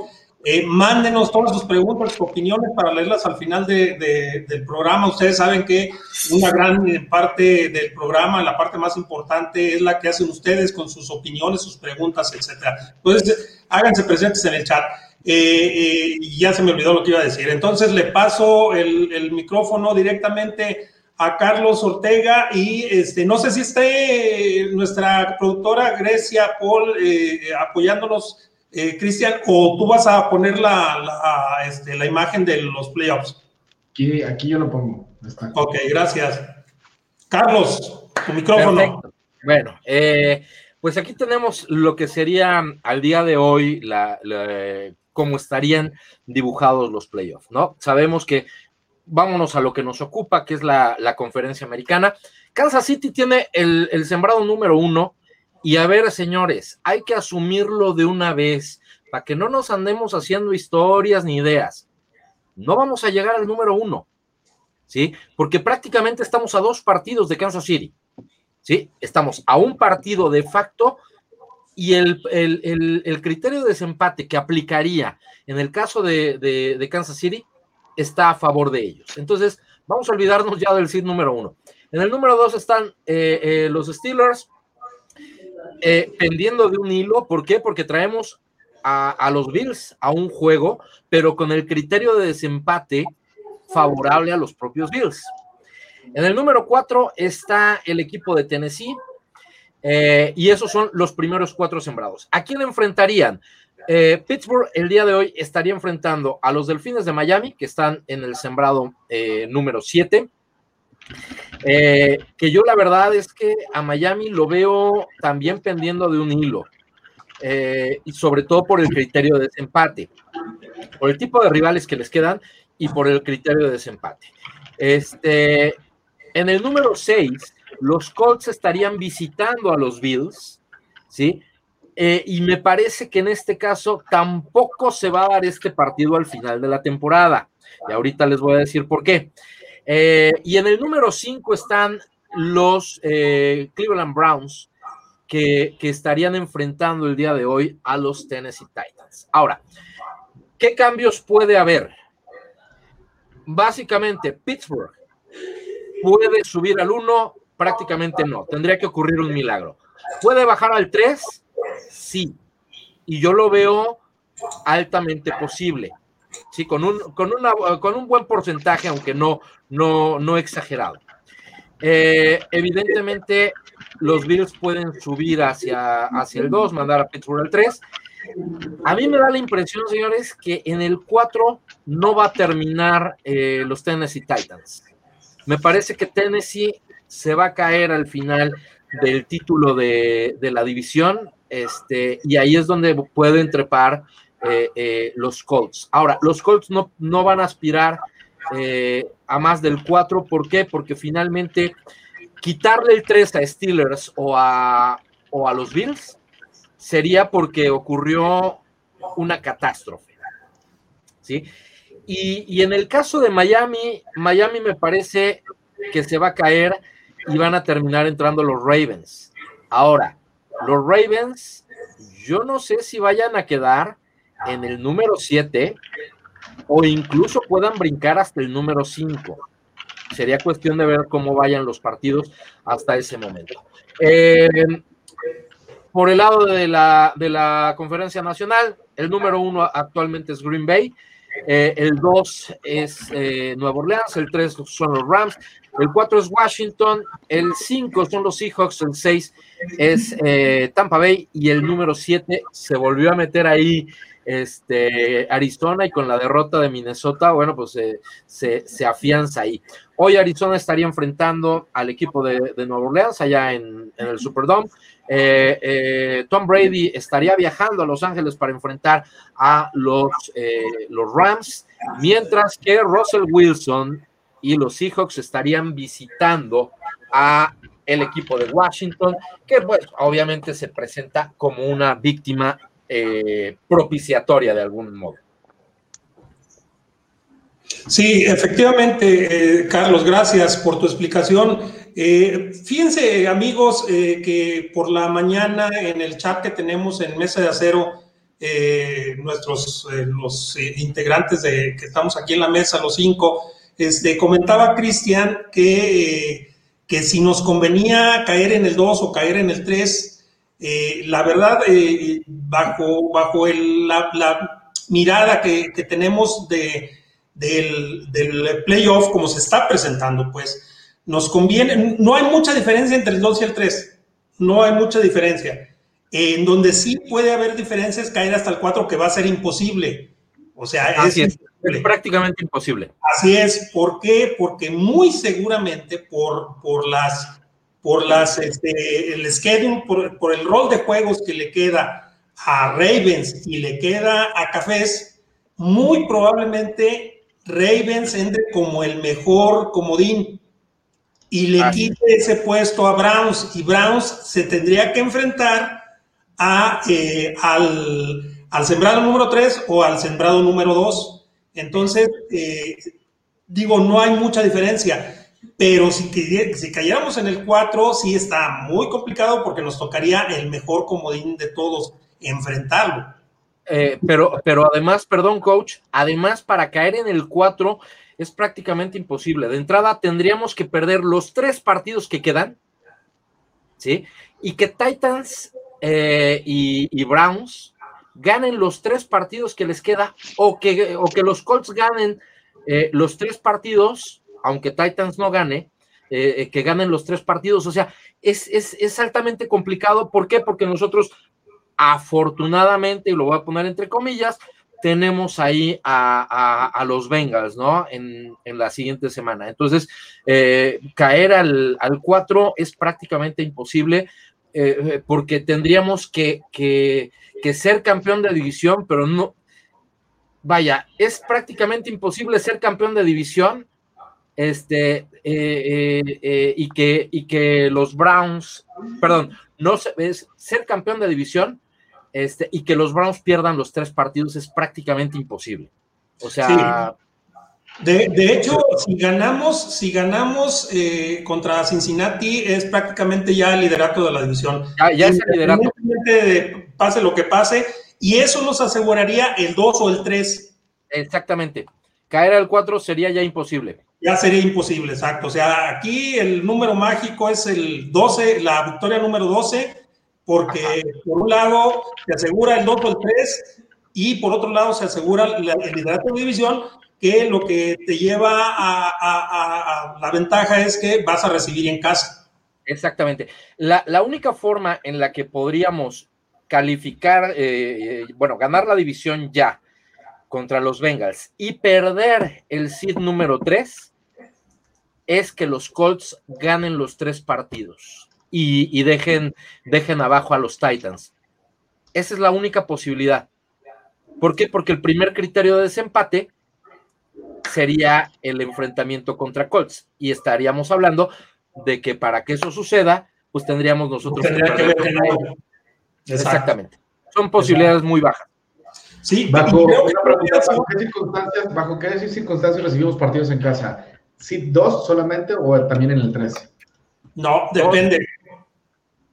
Eh, mándenos todas sus preguntas, sus opiniones para leerlas al final del programa. Ustedes saben que una gran parte del programa, la parte más importante, es la que hacen ustedes con sus opiniones, sus preguntas, etcétera. Entonces, háganse presentes en el chat. Eh, eh, ya se me olvidó lo que iba a decir. Entonces, le paso el, micrófono directamente a Carlos Ortega y este, no sé si esté nuestra productora Grecia Paul apoyándonos eh, Cristian, o tú vas a poner la, este, la, imagen de los playoffs. Aquí, aquí yo lo pongo. Ok, gracias. Carlos, tu micrófono. Bueno, eh, pues aquí tenemos lo que sería al día de hoy la, cómo estarían dibujados los playoffs, ¿no? Sabemos que vámonos a lo que nos ocupa, que es la, conferencia americana. Kansas City tiene el, el sembrado número uno y a ver, señores, hay que asumirlo de una vez para que no nos andemos haciendo historias ni ideas. No vamos a llegar al número uno, ¿sí? Porque prácticamente estamos a dos partidos de Kansas City, ¿sí? Estamos a un partido de facto y el, criterio de desempate que aplicaría en el caso de, Kansas City está a favor de ellos. Entonces, vamos a olvidarnos ya del seed número uno. En el número dos están eh, eh, los Steelers, eh, pendiendo de un hilo. ¿Por qué? Porque traemos a, los Bills a un juego, pero con el criterio de desempate favorable a los propios Bills. En el número 4 está el equipo de Tennessee. Eh, y esos son los primeros cuatro sembrados. ¿A quién enfrentarían? Eh, Pittsburgh el día de hoy estaría enfrentando a los Delfines de Miami, que están en el sembrado eh, número 7. Que yo la verdad es que a Miami lo veo también pendiendo de un hilo, y sobre todo por el criterio de desempate, por el tipo de rivales que les quedan y por el criterio de desempate. Este, en el número 6, los Colts estarían visitando a los Bills, ¿sí? Eh, y me parece que en este caso tampoco se va a dar este partido al final de la temporada. Y ahorita les voy a decir por qué. Eh, y en el número 5 están los eh, Cleveland Browns, que, que, estarían enfrentando el día de hoy a los Tennessee Titans. Ahora, ¿qué cambios puede haber? Básicamente, Pittsburgh puede subir al 1, prácticamente no. Tendría que ocurrir un milagro. ¿Puede bajar al 3? Sí. Y yo lo veo altamente posible. Sí, con un, con una, con un buen porcentaje, aunque no, no, no exagerado. Eh, evidentemente, los Bills pueden subir hacia, hacia el 2, mandar a Pittsburgh al 3. A mí me da la impresión, señores, que en el 4 no va a terminar eh, los Tennessee Titans. Me parece que Tennessee se va a caer al final del título de, la división, este, y ahí es donde pueden trepar eh, eh, los Colts. Ahora, los Colts no, no van a aspirar eh, a más del 4, ¿por qué? Porque finalmente quitarle el 3 a Steelers o a, o a los Bills sería porque ocurrió una catástrofe. ¿Sí? Y, y, en el caso de Miami, Miami me parece que se va a caer y van a terminar entrando los Ravens. Ahora, los Ravens, yo no sé si vayan a quedar en el número 7 o incluso puedan brincar hasta el número 5. Sería cuestión de ver cómo vayan los partidos hasta ese momento. Eh, por el lado de la, de la conferencia nacional, el número 1 actualmente es Green Bay. Eh, el 2 es eh, Nueva Orleans, el 3 son los Rams, el 4 es Washington, el 5 son los Seahawks, el 6 es eh, Tampa Bay y el número 7 se volvió a meter ahí este, Arizona y con la derrota de Minnesota, bueno, pues se, afianza ahí. Hoy Arizona estaría enfrentando al equipo de, Nueva Orleans allá en, en el Superdome. Eh, eh, Tom Brady estaría viajando a Los Ángeles para enfrentar a los, eh, los Rams, mientras que Russell Wilson y los Seahawks estarían visitando a el equipo de Washington, que pues obviamente se presenta como una víctima propiciatoria de algún modo. Sí, efectivamente, Carlos, gracias por tu explicación. Eh, fíjense, amigos, eh, que por la mañana en el chat que tenemos en Mesa de Acero, eh, nuestros los integrantes de, que estamos aquí en la mesa, los cinco, este, comentaba Cristian que, que si nos convenía caer en el 2 o caer en el 3, la verdad, bajo, bajo la, mirada que, tenemos de, del, del playoff, como se está presentando, pues, nos conviene, no hay mucha diferencia entre el 2 y el 3, no hay mucha diferencia. En donde sí puede haber diferencias, caer hasta el 4, que va a ser imposible. O sea, es, es, prácticamente imposible. Así es. ¿Por qué? Porque muy seguramente por, por las, por las, este, el schedule, por, por el rol de juegos que le queda a Ravens y le queda a Cafés, muy probablemente Ravens entre como el mejor comodín y le quite ese puesto a Browns y Browns se tendría que enfrentar a, eh, al, sembrado número 3 o al sembrado número 2. Entonces, eh, digo, no hay mucha diferencia, pero si, si cayéramos en el 4, sí está muy complicado porque nos tocaría el mejor comodín de todos enfrentarlo. Eh, pero, pero además, perdón, coach, además para caer en el 4 es prácticamente imposible. De entrada tendríamos que perder los tres partidos que quedan, ¿sí? Y que Titans eh, y, Browns ganen los tres partidos que les queda o que, o que los Colts ganen eh, los tres partidos, aunque Titans no gane, eh, que ganen los tres partidos. O sea, es, es, es altamente complicado. ¿Por qué? Porque nosotros, afortunadamente, y lo voy a poner entre comillas, tenemos ahí a, los Bengals, ¿no? En, la siguiente semana. Entonces, eh, caer al, 4 es prácticamente imposible eh, porque tendríamos que, que, ser campeón de división, pero no, vaya, es prácticamente imposible ser campeón de división este, eh, y, que, y que los Browns, perdón, no es ser campeón de división este, y que los Browns pierdan los tres partidos es prácticamente imposible. O sea. De, hecho, si ganamos, si ganamos eh, contra Cincinnati, es prácticamente ya el liderato de la división. Ya, es el liderato. pase lo que pase, y eso nos aseguraría el 2 o el 3. Exactamente. Caer al 4 sería ya imposible. Ya sería imposible, exacto. O sea, aquí el número mágico es el 12, la victoria número 12 porque por un lado se asegura el 2 o el 3 y por otro lado se asegura el liderato de división, que lo que te lleva a, la ventaja es que vas a recibir en casa. Exactamente. La, única forma en la que podríamos calificar, eh, eh, bueno, ganar la división ya contra los Bengals y perder el seed número 3 es que los Colts ganen los tres partidos y, dejen, dejen abajo a los Titans. Esa es la única posibilidad. ¿Por qué? Porque el primer criterio de desempate sería el enfrentamiento contra Colts y estaríamos hablando de que para que eso suceda, pues tendríamos nosotros que Exactamente. Son posibilidades muy bajas. Sí, bajo, qué circunstancias, ¿bajo qué circunstancias recibimos partidos en casa? ¿Sí, dos solamente o también en el 13? No, depende.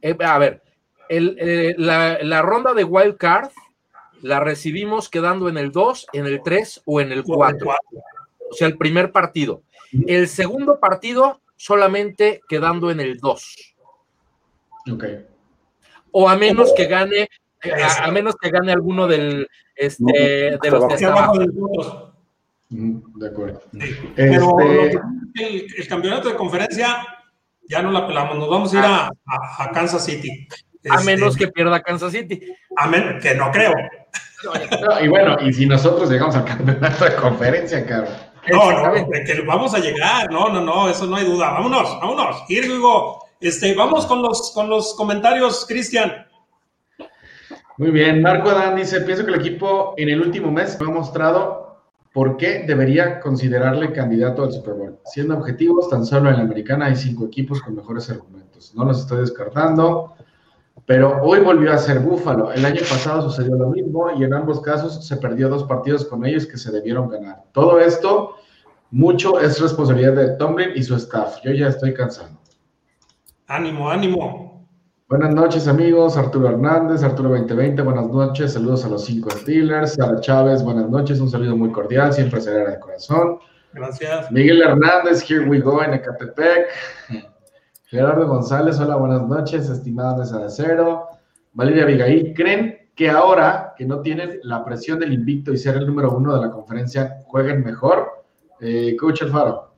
Eh, a ver, eh, la, ronda de wild card la recibimos quedando en el 2, en el 3 o en el 4. O sea, el primer partido. El segundo partido solamente quedando en el 2. Ok. O a menos que gane, a, menos que gane alguno del, este, de los que De acuerdo. Pero este el campeonato de conferencia ya no la pelamos, nos vamos a ir a, a, Kansas City. a este, menos que pierda Kansas City. A menos que no creo. y bueno, y si nosotros llegamos al campeonato de conferencia, cabrón. No, no, que vamos a llegar, no, no, no, eso no hay duda. Vámonos, vámonos. Irgo, este, vamos con los, con los comentarios, Cristian. Muy bien, Marco Adán dice, pienso que el equipo en el último mes me ha mostrado ¿Por qué debería considerarle candidato al Super Bowl? Siendo objetivos, tan solo en la americana hay cinco equipos con mejores argumentos. No los estoy descartando, pero hoy volvió a ser Búfalo. El año pasado sucedió lo mismo y en ambos casos se perdió dos partidos con ellos que se debieron ganar. Todo esto, mucho es responsabilidad de Tomlin y su staff. Yo ya estoy cansado. Ánimo, ánimo. Buenas noches, amigos. Arturo Hernández, Arturo 2020, buenas noches. Saludos a los cinco Steelers. Sara Chávez, buenas noches. Un saludo muy cordial, siempre será de corazón. Gracias. Miguel Hernández, here we go en Ecatepec. Gerardo González, hola, buenas noches, estimada mesa de cero. Valeria Abigail, ¿creen que ahora que no tienen la presión del invicto y ser el número uno de la conferencia, jueguen mejor? Eh, Coach Alfaro.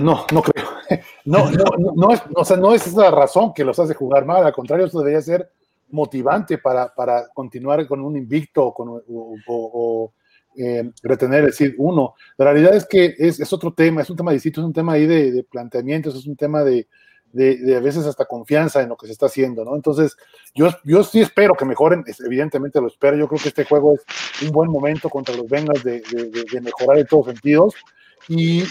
no, no creo. (laughs) No, no, no, es, o sea, no es la razón que los hace jugar mal, al contrario, eso debería ser motivante para, para continuar con un invicto con, o, eh, retener decir uno. La realidad es que es, es, otro tema, es un tema distinto, es un tema ahí de, de planteamientos, es un tema de, de, de, a veces hasta confianza en lo que se está haciendo, ¿no? Entonces, yo, yo sí espero que mejoren, evidentemente lo espero, yo creo que este juego es un buen momento contra los Bengals de, de mejorar en todos sentidos, y,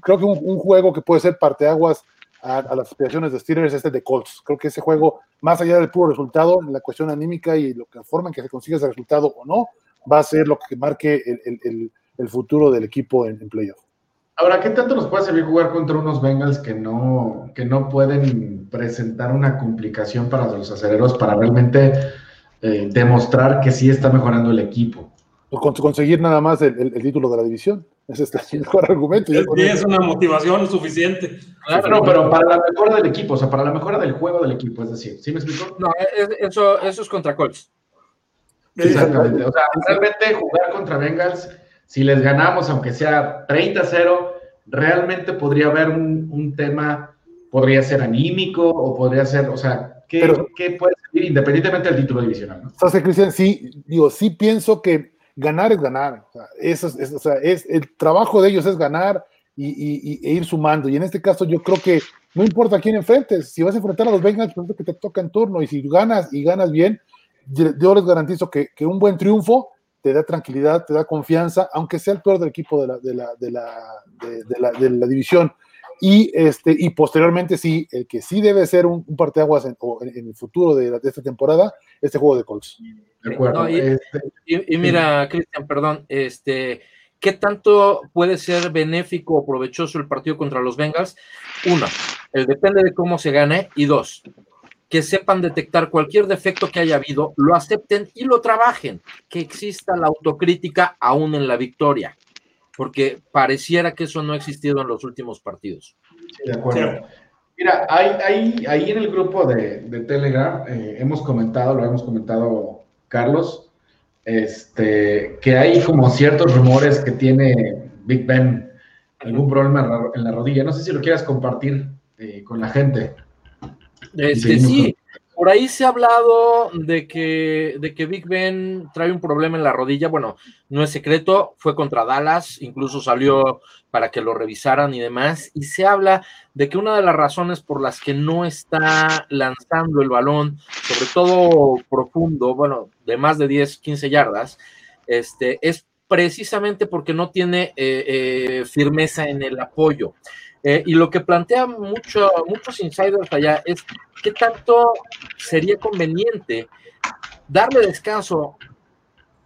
creo que un, juego que puede ser parteaguas a, a las aspiraciones de Steelers es este de Colts. Creo que ese juego, más allá del puro resultado, la cuestión anímica y lo que, forma en que se consiga ese resultado o no, va a ser lo que marque el, el, futuro del equipo en, playoff. Ahora, ¿qué tanto nos puede servir jugar contra unos Bengals que no, que no pueden presentar una complicación para los aceleros para realmente eh, demostrar que sí está mejorando el equipo? Conseguir nada más el, título de la división. Ese es el mejor argumento. Sí, es una motivación suficiente. Claro, pero para la mejora del equipo, o sea, para la mejora del juego del equipo, es decir, ¿sí me explico? No, eso, eso es contra Colts. Exactamente. O sea, realmente jugar contra Bengals, si les ganamos, aunque sea 30-0, realmente podría haber un, tema, podría ser anímico o podría ser, o sea, ¿qué, puede ser independientemente del título divisional? ¿no? ¿Sabes, Cristian? Sí, digo, sí pienso que ganar es ganar. O sea, eso es, o sea, es, el trabajo de ellos es ganar y, e ir sumando. Y en este caso yo creo que no importa quién enfrentes, si vas a enfrentar a los Bengals, pues que te toca en turno y si ganas y ganas bien, yo les garantizo que, un buen triunfo te da tranquilidad, te da confianza, aunque sea el peor del equipo de la, de la, de la, de, la, división. Y, este, y posteriormente, sí, el que sí debe ser un, un parteaguas en, en, el futuro de, esta temporada, este juego de Colts. De acuerdo. Este, y, mira, Cristian, perdón, este, ¿qué tanto puede ser benéfico o provechoso el partido contra los Bengals? Uno, el depende de cómo se gane. Y dos, que sepan detectar cualquier defecto que haya habido, lo acepten y lo trabajen, que exista la autocrítica aún en la victoria, porque pareciera que eso no ha existido en los últimos partidos. de acuerdo. Mira, ahí, ahí, en el grupo de, Telegram eh, hemos comentado, lo hemos comentado Carlos, este, que hay como ciertos rumores que tiene Big Ben algún problema en la rodilla. No sé si lo quieras compartir eh, con la gente. Este, sí, por ahí se ha hablado de que, de que Big Ben trae un problema en la rodilla. Bueno, no es secreto, fue contra Dallas, incluso salió para que lo revisaran y demás. Y se habla de que una de las razones por las que no está lanzando el balón, sobre todo profundo, bueno, de más de 10, 15 yardas, este, es precisamente porque no tiene eh, eh, firmeza en el apoyo. Eh, y lo que plantea mucho, muchos insiders allá es qué tanto sería conveniente darle descanso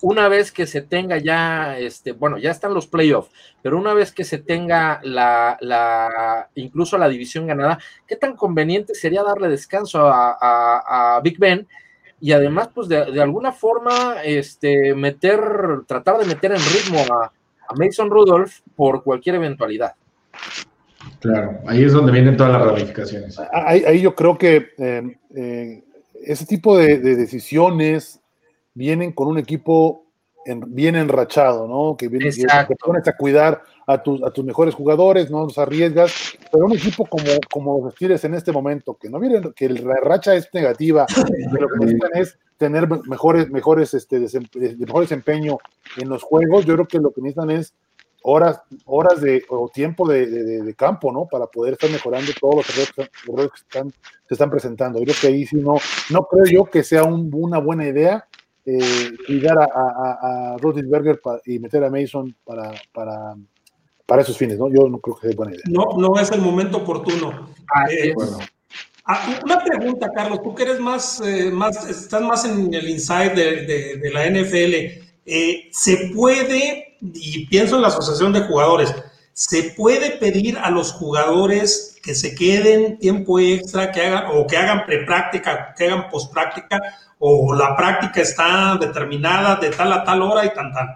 una vez que se tenga ya, este, bueno, ya están los playoffs, pero una vez que se tenga la, la, incluso la división ganada, ¿qué tan conveniente sería darle descanso a, Big Ben? Y además, pues de, alguna forma, este, meter, tratar de meter en ritmo a Mason Rudolph por cualquier eventualidad. Claro, ahí es donde vienen todas las ramificaciones. Ahí, yo creo que eh, eh, ese tipo de, decisiones vienen con un equipo bien enrachado, ¿no? Que, viene, que pones a cuidar a, tus, a tus mejores jugadores, no los arriesgas, pero un equipo como, como los Steelers en este momento, que no vienen, que la racha es negativa, lo que necesitan es tener mejores, mejores, este, mejor desempeño en los juegos, yo creo que lo que necesitan es horas, horas de, o tiempo de, campo, ¿no? Para poder estar mejorando todos los errores, que están, se están presentando. Yo creo que ahí sí no, no creo yo que sea una buena idea eh, cuidar a, a, a y meter a Mason para, para, para esos fines, ¿no? Yo no creo que sea buena idea. No, no es el momento oportuno. Ah, eh, ah, una pregunta, Carlos, tú que eres más, eh, más, estás más en el inside de, de la NFL. Eh, ¿Se puede, y pienso en la asociación de jugadores, se puede pedir a los jugadores que se queden tiempo extra, que hagan, o que hagan prepráctica, que hagan pospráctica, o la práctica está determinada de tal a tal hora y tan tan?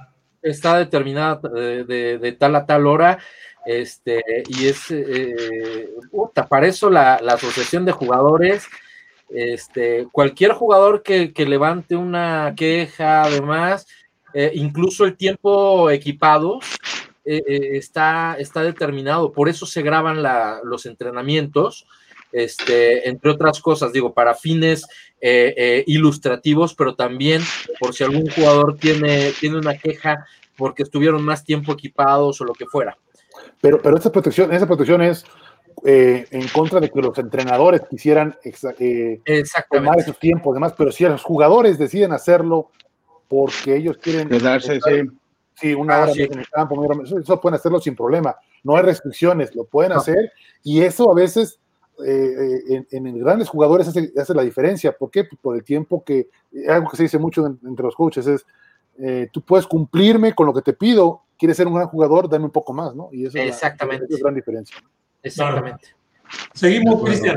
Está determinada de, tal a tal hora, este, y es, eh, para eso la, asociación de jugadores, este, cualquier jugador que, que levante una queja, además, eh, incluso el tiempo equipado eh, eh, está, está determinado, por eso se graban los entrenamientos, este, entre otras cosas, digo, para fines ilustrativos, pero también por si algún jugador tiene, tiene una queja porque estuvieron más tiempo equipados o lo que fuera. Pero, pero esa protección, esa protección es en contra de que los entrenadores quisieran tomar esos tiempos, demás, pero si los jugadores deciden hacerlo porque ellos quieren quedarse, sí. una hora en el campo, eso, pueden hacerlo sin problema, no hay restricciones, lo pueden hacer y eso a veces eh, eh, en, grandes jugadores hace, hace, la diferencia, ¿por qué? Pues por el tiempo que, algo que se dice mucho entre los coaches es, eh, tú puedes cumplirme con lo que te pido, quieres ser un gran jugador, dame un poco más, ¿no? Y eso Exactamente. es la gran diferencia. Exactamente. Seguimos, Cristian.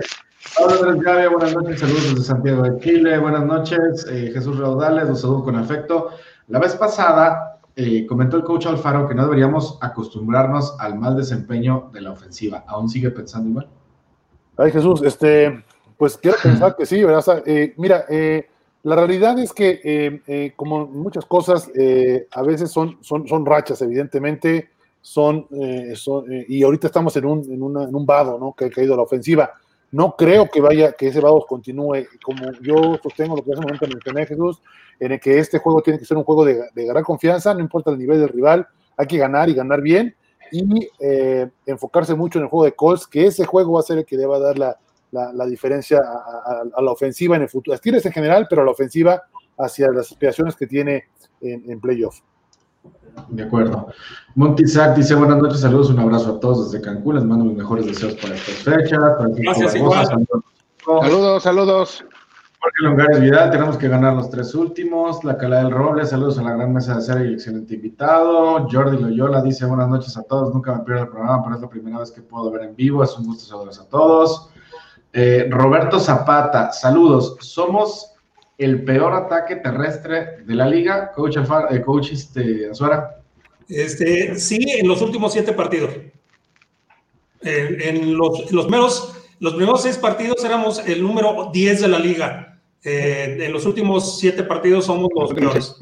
Hola Andrés Gavia, buenas noches, saludos desde Santiago de Chile, buenas noches, eh, Jesús Raudales, los saludo con afecto. La vez pasada eh, comentó el coach Alfaro que no deberíamos acostumbrarnos al mal desempeño de la ofensiva. ¿Aún sigue pensando igual? Ay Jesús, este, pues quiero pensar que sí, ¿verdad? Eh, mira, la realidad es que como muchas cosas, a veces son, son, son rachas, evidentemente, son, eh, eh, y ahorita estamos en un, en, una, en un vado, ¿no? Que ha caído la ofensiva. No creo que vaya, que ese vado continúe, como yo sostengo lo que hace un momento mencioné Jesús, en el que este juego tiene que ser un juego de, de gran confianza, no importa el nivel del rival, hay que ganar y ganar bien, y eh, enfocarse mucho en el juego de Colts, que ese juego va a ser el que deba dar la, la, la diferencia a, a, a, la ofensiva en el futuro. Steelers en general, pero a la ofensiva hacia las aspiraciones que tiene en, en playoff. De acuerdo. Montizac dice buenas noches, saludos, un abrazo a todos desde Cancún, les mando mis mejores deseos para estas fechas. Gracias, igual. Saludos, saludos. saludos. Jorge Longares Vidal, tenemos que ganar los tres últimos. La Cala del Roble, saludos a la gran mesa de cera y el excelente invitado. Jordi Loyola dice buenas noches a todos, nunca me pierdo el programa, pero es la primera vez que puedo ver en vivo, es un gusto saludarlos a todos. Eh, Roberto Zapata, saludos, somos el peor ataque terrestre de la liga, coach, Alfa, eh, coach este, Azuara. Este, sí, en los últimos siete partidos. En, en los, los, meros, los primeros seis partidos éramos el número 10 de la liga. Eh, en los últimos siete partidos somos los peores.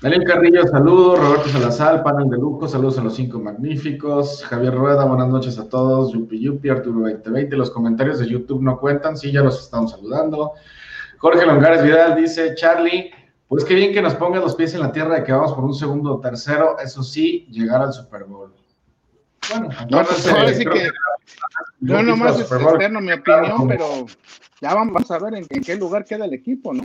Daniel Carrillo, saludos. Roberto Salazar, panel de lujo, saludos a los cinco magníficos. Javier Rueda, buenas noches a todos. Yupi Yupi, Arturo 2020. Los comentarios de YouTube no cuentan, sí, ya los estamos saludando. Jorge Longares Vidal dice: Charlie, pues qué bien que nos pongan los pies en la tierra de que vamos por un segundo o tercero, eso sí, llegar al Super Bowl. Bueno, no, pues, ahora sí que, que yo nomás es externo mi opinión, pero ya vamos a ver en, en qué lugar queda el equipo, ¿no?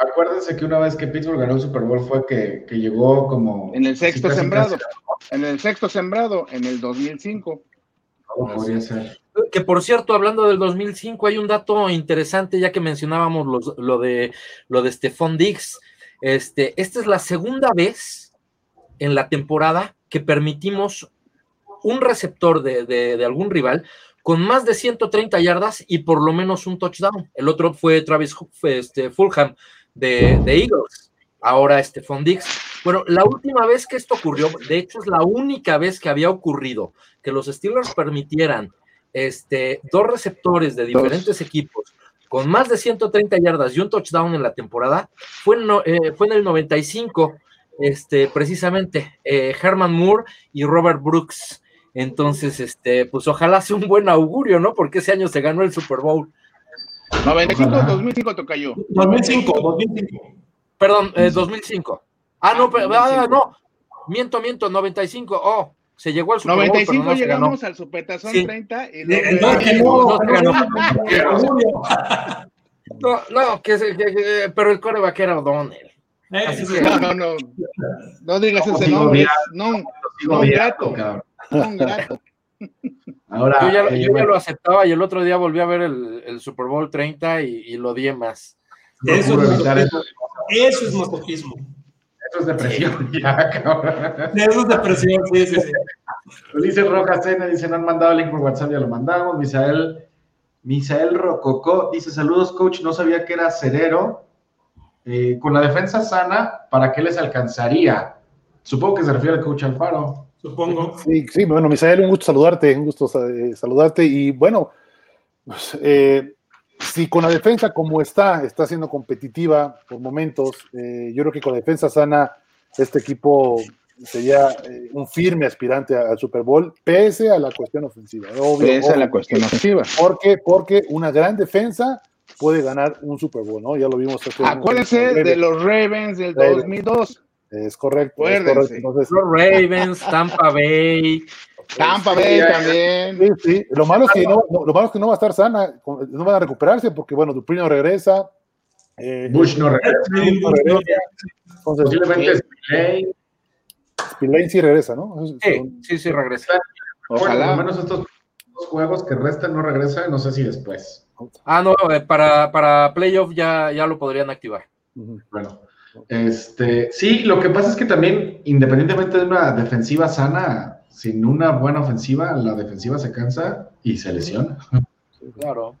Acuérdense que una vez que Pittsburgh ganó el Super Bowl fue que, que llegó como... En el sexto casi, sembrado. Casi, en el sexto sembrado, en el 2005. Oh, podría ser. Que por cierto, hablando del 2005, hay un dato interesante, ya que mencionábamos los, lo de lo de Stephon Diggs. Este, esta es la segunda vez en la temporada que permitimos un receptor de, de, de algún rival con más de 130 yardas y por lo menos un touchdown. El otro fue Travis este, Fulham de, de Eagles, ahora Stephon Diggs. Bueno, la última vez que esto ocurrió, de hecho es la única vez que había ocurrido que los Steelers permitieran este, dos receptores de diferentes equipos con más de 130 yardas y un touchdown en la temporada, fue en, eh, fue en el 95, este, precisamente, eh, Herman Moore y Robert Brooks. Entonces, este, pues ojalá sea un buen augurio, ¿no? Porque ese año se ganó el Super Bowl. 95 o 2005 te cayó. 2005, 2005. Perdón, eh, 2005. Ah, no, pero, ah, no, miento, miento, 95. Oh, se llegó al Super 95 Bowl, pero no llegamos al Supertazón sí. 30 y luego no, no, no, que, que, que, pero el coreback era O'Donnell. Así que, no, no, no, no digas ese nombre, no, no, grato, no grato. Ahora, yo, ya, eh, yo ya, lo aceptaba y el otro día volví a ver el, el Super Bowl 30 y, y, lo di más. Eso, es, eso. eso es masoquismo. Eso es depresión, sí. ya, cabrón. Eso es depresión, sí, sí, sí. Ulises Rojas Cena dice, no han mandado el link por WhatsApp, ya lo mandamos. Misael, Misael Rococó dice, saludos, coach, no sabía que era cerero. Eh, con la defensa sana, ¿para qué les alcanzaría? Supongo que se refiere al coach Alfaro supongo. Sí, sí, bueno, Misael, un gusto saludarte, un gusto eh, saludarte. Y bueno, pues, eh, si con la defensa como está, está siendo competitiva por momentos, eh, yo creo que con la defensa sana, este equipo sería eh, un firme aspirante al Super Bowl, pese a la cuestión ofensiva. Obvio, pese obvio, a la cuestión ofensiva. Porque, porque una gran defensa puede ganar un Super Bowl, ¿no? Ya lo vimos. Acuérdense de los Ravens del 2002 es correcto. Es correcto. Entonces, Los Ravens, Tampa Bay. Tampa Bay también. Sí, sí. Lo malo es que no, no, lo malo es que no va a estar sana, no van a recuperarse porque, bueno, Duprino regresa. Eh, Bush no regresa. Bush no regresa. Entonces, Posiblemente Spillane. Spillane sí regresa, ¿no? Sí, sí, sí regresa. Ojalá. Lo menos estos dos juegos que restan no regresa, no sé si después. Ah, no, eh, para, para playoff ya, ya lo podrían activar. Uh -huh. Bueno. Este, sí, lo que pasa es que también, independientemente de una defensiva sana, sin una buena ofensiva, la defensiva se cansa y se lesiona. Claro.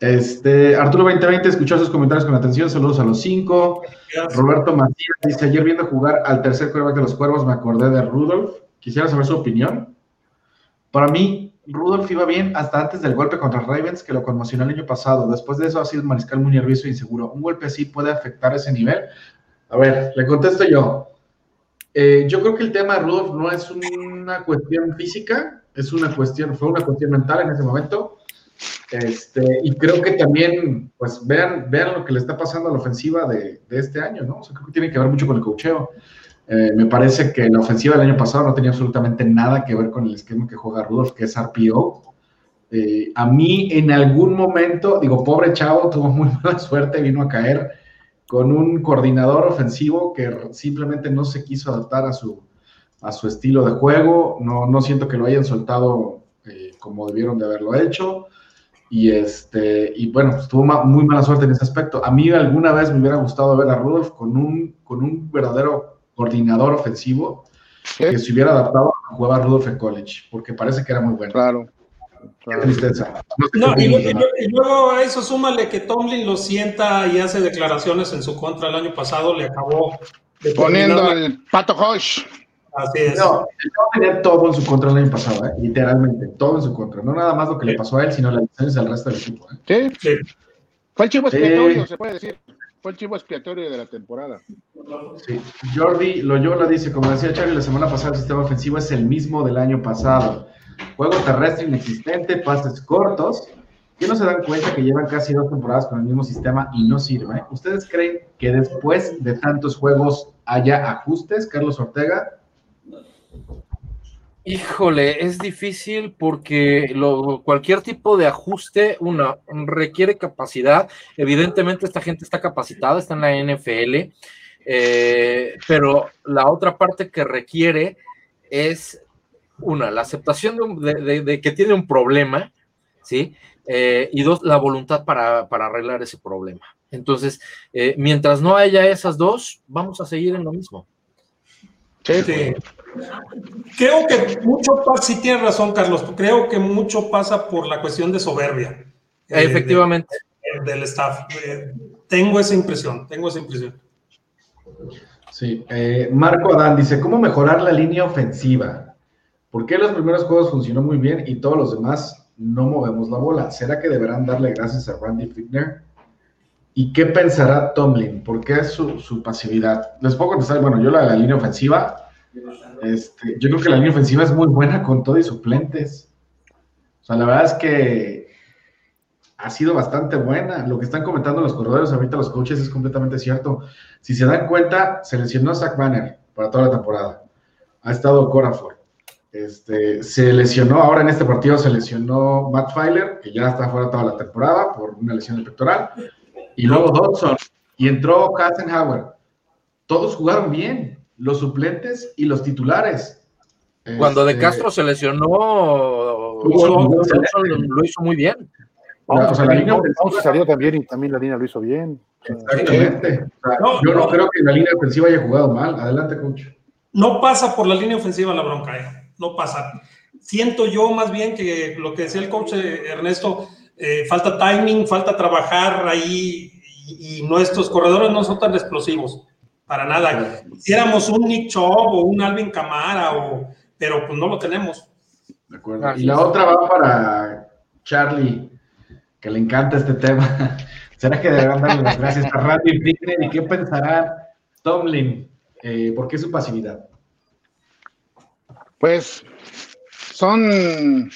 Este, Arturo 2020 escuchó sus comentarios con atención, saludos a los cinco. Roberto Matías dice, ayer viendo jugar al tercer quarterback de los Cuervos me acordé de Rudolph. Quisiera saber su opinión. Para mí, Rudolph iba bien hasta antes del golpe contra Ravens, que lo conmocionó el año pasado. Después de eso ha sido mariscal muy nervioso e inseguro. ¿Un golpe así puede afectar ese nivel? A ver, le contesto yo. Eh, yo creo que el tema de Rudolf no es una cuestión física, es una cuestión, fue una cuestión mental en ese momento. Este, y creo que también, pues vean, vean lo que le está pasando a la ofensiva de, de este año, ¿no? O sea, creo que tiene que ver mucho con el cocheo. Eh, me parece que la ofensiva del año pasado no tenía absolutamente nada que ver con el esquema que juega Rudolf, que es RPO. Eh, a mí en algún momento, digo, pobre chavo, (laughs) tuvo muy mala suerte, vino a caer con un coordinador ofensivo que simplemente no se quiso adaptar a su, a su estilo de juego. No, no siento que lo hayan soltado eh, como debieron de haberlo hecho. Y, este, y bueno, pues tuvo muy mala suerte en ese aspecto. A mí alguna vez me hubiera gustado ver a Rudolf con un, con un verdadero coordinador ofensivo que se hubiera adaptado a jugar Rudolph en college, porque parece que era muy bueno. Claro. No, y, luego a eso súmale que Tomlin lo sienta y hace declaraciones en su contra el año pasado, le acabó poniendo el pato Hosh. Así es. No, tenía todo en su contra el año pasado, ¿eh? literalmente, todo en su contra. No nada más lo que le pasó a él, sino las decisiones al resto del equipo. ¿eh? Sí. Fue el chivo expiatorio, se puede decir. Fue el chivo expiatorio de la temporada. Sí. Jordi Loyola dice, como decía Charlie la semana pasada, el sistema ofensivo es el mismo del año pasado. Juego terrestre inexistente, pases cortos. ¿Qué no se dan cuenta que llevan casi dos temporadas con el mismo sistema y no sirve? ¿Ustedes creen que después de tantos juegos haya ajustes, Carlos Ortega? Híjole, es difícil porque cualquier tipo de ajuste una, requiere capacidad. Evidentemente esta gente está capacitada, está en la NFL, eh, pero la otra parte que requiere es una, la aceptación de, que tiene un problema, ¿sí? Eh, y dos, la voluntad para, arreglar ese problema. Entonces, eh, mientras no haya esas dos, vamos a seguir en lo mismo. Sí, Creo que mucho pasa, sí tienes razón, Carlos, creo que mucho pasa por la cuestión de soberbia. Eh, Efectivamente. del staff. Eh, tengo esa impresión, tengo esa impresión. Sí, eh, Marco Adán dice, ¿cómo mejorar la línea ofensiva? ¿Por qué los primeros juegos funcionó muy bien y todos los demás no movemos la bola? ¿Será que deberán darle gracias a Randy Fickner? ¿Y qué pensará Tomlin? ¿Por qué su, su pasividad? Les puedo contestar, bueno, yo la, la línea ofensiva, este, yo creo que la línea ofensiva es muy buena con todo y suplentes. O sea, la verdad es que ha sido bastante buena. Lo que están comentando los corredores ahorita, los coaches, es completamente cierto. Si se dan cuenta, se lesionó Zach Banner para toda la temporada. Ha estado Corafor. Este, se lesionó, ahora en este partido se lesionó Matt Filer, que ya está fuera toda la temporada por una lesión de pectoral. Y luego Dodson. Y entró Katzenhauer. Todos jugaron bien los suplentes y los titulares. Cuando De este, Castro se lesionó, lo hizo muy bien. o sea, la línea ofensiva salió también y también la línea lo hizo bien. Exactamente. yo no, creo que la línea ofensiva haya jugado mal. Adelante, coach. No pasa por la línea ofensiva la bronca, eh. no pasa. Siento yo más bien que lo que decía el coach eh, Ernesto, eh, falta timing, falta trabajar ahí y, y, nuestros corredores no son tan explosivos para nada. Quisiéramos un Nick Chubb o un Alvin Camara, o, pero pues no lo tenemos. De acuerdo. Y la otra va para Charlie, que le encanta este tema. (laughs) ¿Será que deberán darle las gracias a Randy Fickner y qué pensará Tomlin? Eh, ¿Por qué su pasividad? Pues son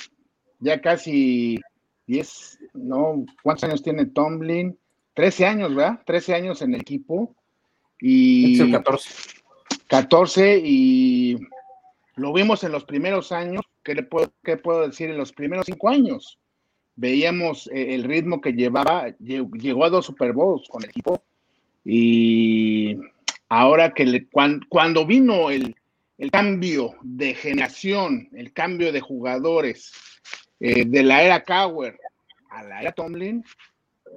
ya casi 10, ¿no? ¿Cuántos años tiene Tomlin? 13 años, ¿verdad? 13 años en el equipo. Y es 14. 14 y lo vimos en los primeros años. ¿Qué, le puedo, qué puedo decir? En los primeros cinco años veíamos eh, el ritmo que llevaba, llegó a dos Super Bowls con el equipo y ahora que le, cuando, vino el, el, cambio de generación, el cambio de jugadores eh, de la era Cower a la era Tomlin,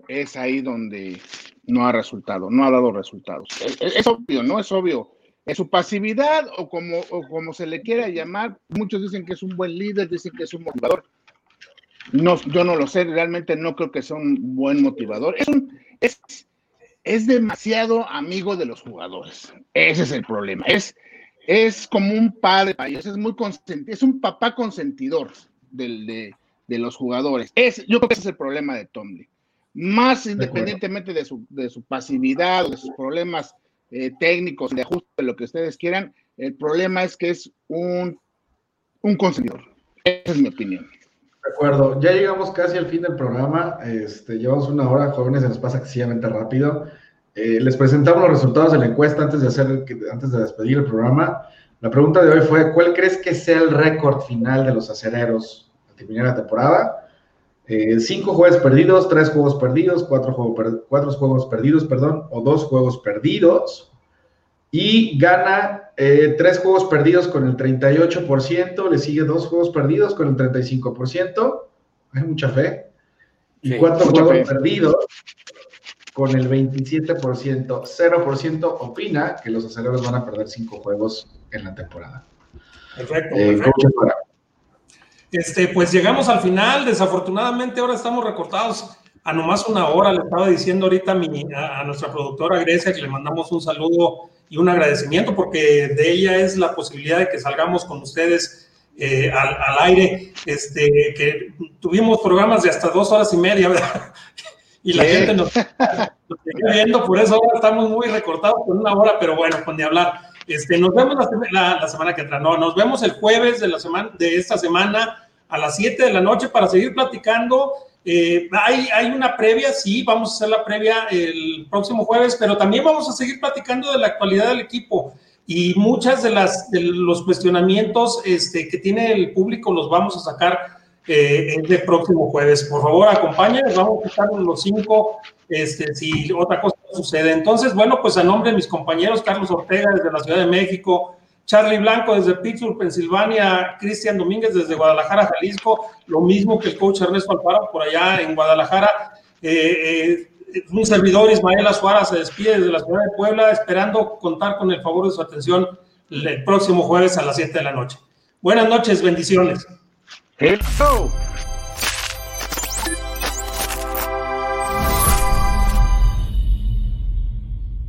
es ahí donde no ha resultado, no ha dado resultados. Es, obvio, ¿no? Es obvio. Es su pasividad o como, como se le quiera llamar. Muchos dicen que es un buen líder, dicen que es un motivador. No, yo no lo sé, realmente no creo que sea un buen motivador. Es, es, es demasiado amigo de los jugadores. Ese es el problema. Es, es como un padre es muy es un papá consentidor de, de, los jugadores. Es, yo creo que ese es el problema de Tomlin más independientemente de su, de su pasividad, de sus problemas eh, técnicos, de ajuste, lo que ustedes quieran, El problema es que es un, un consumidor. Esa es mi opinión. De acuerdo, ya llegamos casi al fin del programa. Este, llevamos una hora, jóvenes, se nos pasa excesivamente rápido. Eh, les presentamos los resultados de la encuesta antes de, hacer, antes de despedir el programa. La pregunta de hoy fue, ¿cuál crees que sea el récord final de los acereros terminar la temporada? Eh, cinco juegos perdidos, tres juegos perdidos, cuatro, cuatro juegos perdidos, perdón, o dos juegos perdidos. Y gana eh, tres juegos perdidos con el 38%, le sigue dos juegos perdidos con el 35%. Hay mucha fe. Y cuatro juegos perdidos con el 27%. 0% opina que los aceleros van a perder cinco juegos en la temporada. Perfecto. Eh, este, pues llegamos al final. Desafortunadamente ahora estamos recortados a nomás una hora. Le estaba diciendo ahorita a, a, nuestra productora Grecia que le mandamos un saludo y un agradecimiento porque de ella es la posibilidad de que salgamos con ustedes eh, al, al, aire. Este, que tuvimos programas de hasta dos horas y media, (laughs) ¿verdad? y la gente nos, nos sigue viendo, por eso ahora estamos muy recortados con una hora, pero bueno, con de hablar. Este, nos vemos la, semana que entra, no, nos vemos el jueves de, la semana, de esta semana a las 7 de la noche para seguir platicando. Eh, hay, hay una previa, sí, vamos a hacer la previa el próximo jueves, pero también vamos a seguir platicando de la actualidad del equipo y muchas de las de los cuestionamientos este, que tiene el público los vamos a sacar eh, el próximo jueves. Por favor, acompáñenos, vamos a estar los cinco, este, si otra cosa sucede. Entonces, bueno, pues a nombre de mis compañeros, Carlos Ortega desde la Ciudad de México, Charlie Blanco desde Pittsburgh, Pensilvania, Cristian Domínguez desde Guadalajara, Jalisco, lo mismo que el coach Ernesto Alfaro por allá en Guadalajara. Eh, eh, un servidor, Ismael Azuara, se despide desde la ciudad de Puebla, esperando contar con el favor de su atención el próximo jueves a las 7 de la noche. Buenas noches, bendiciones. Hello.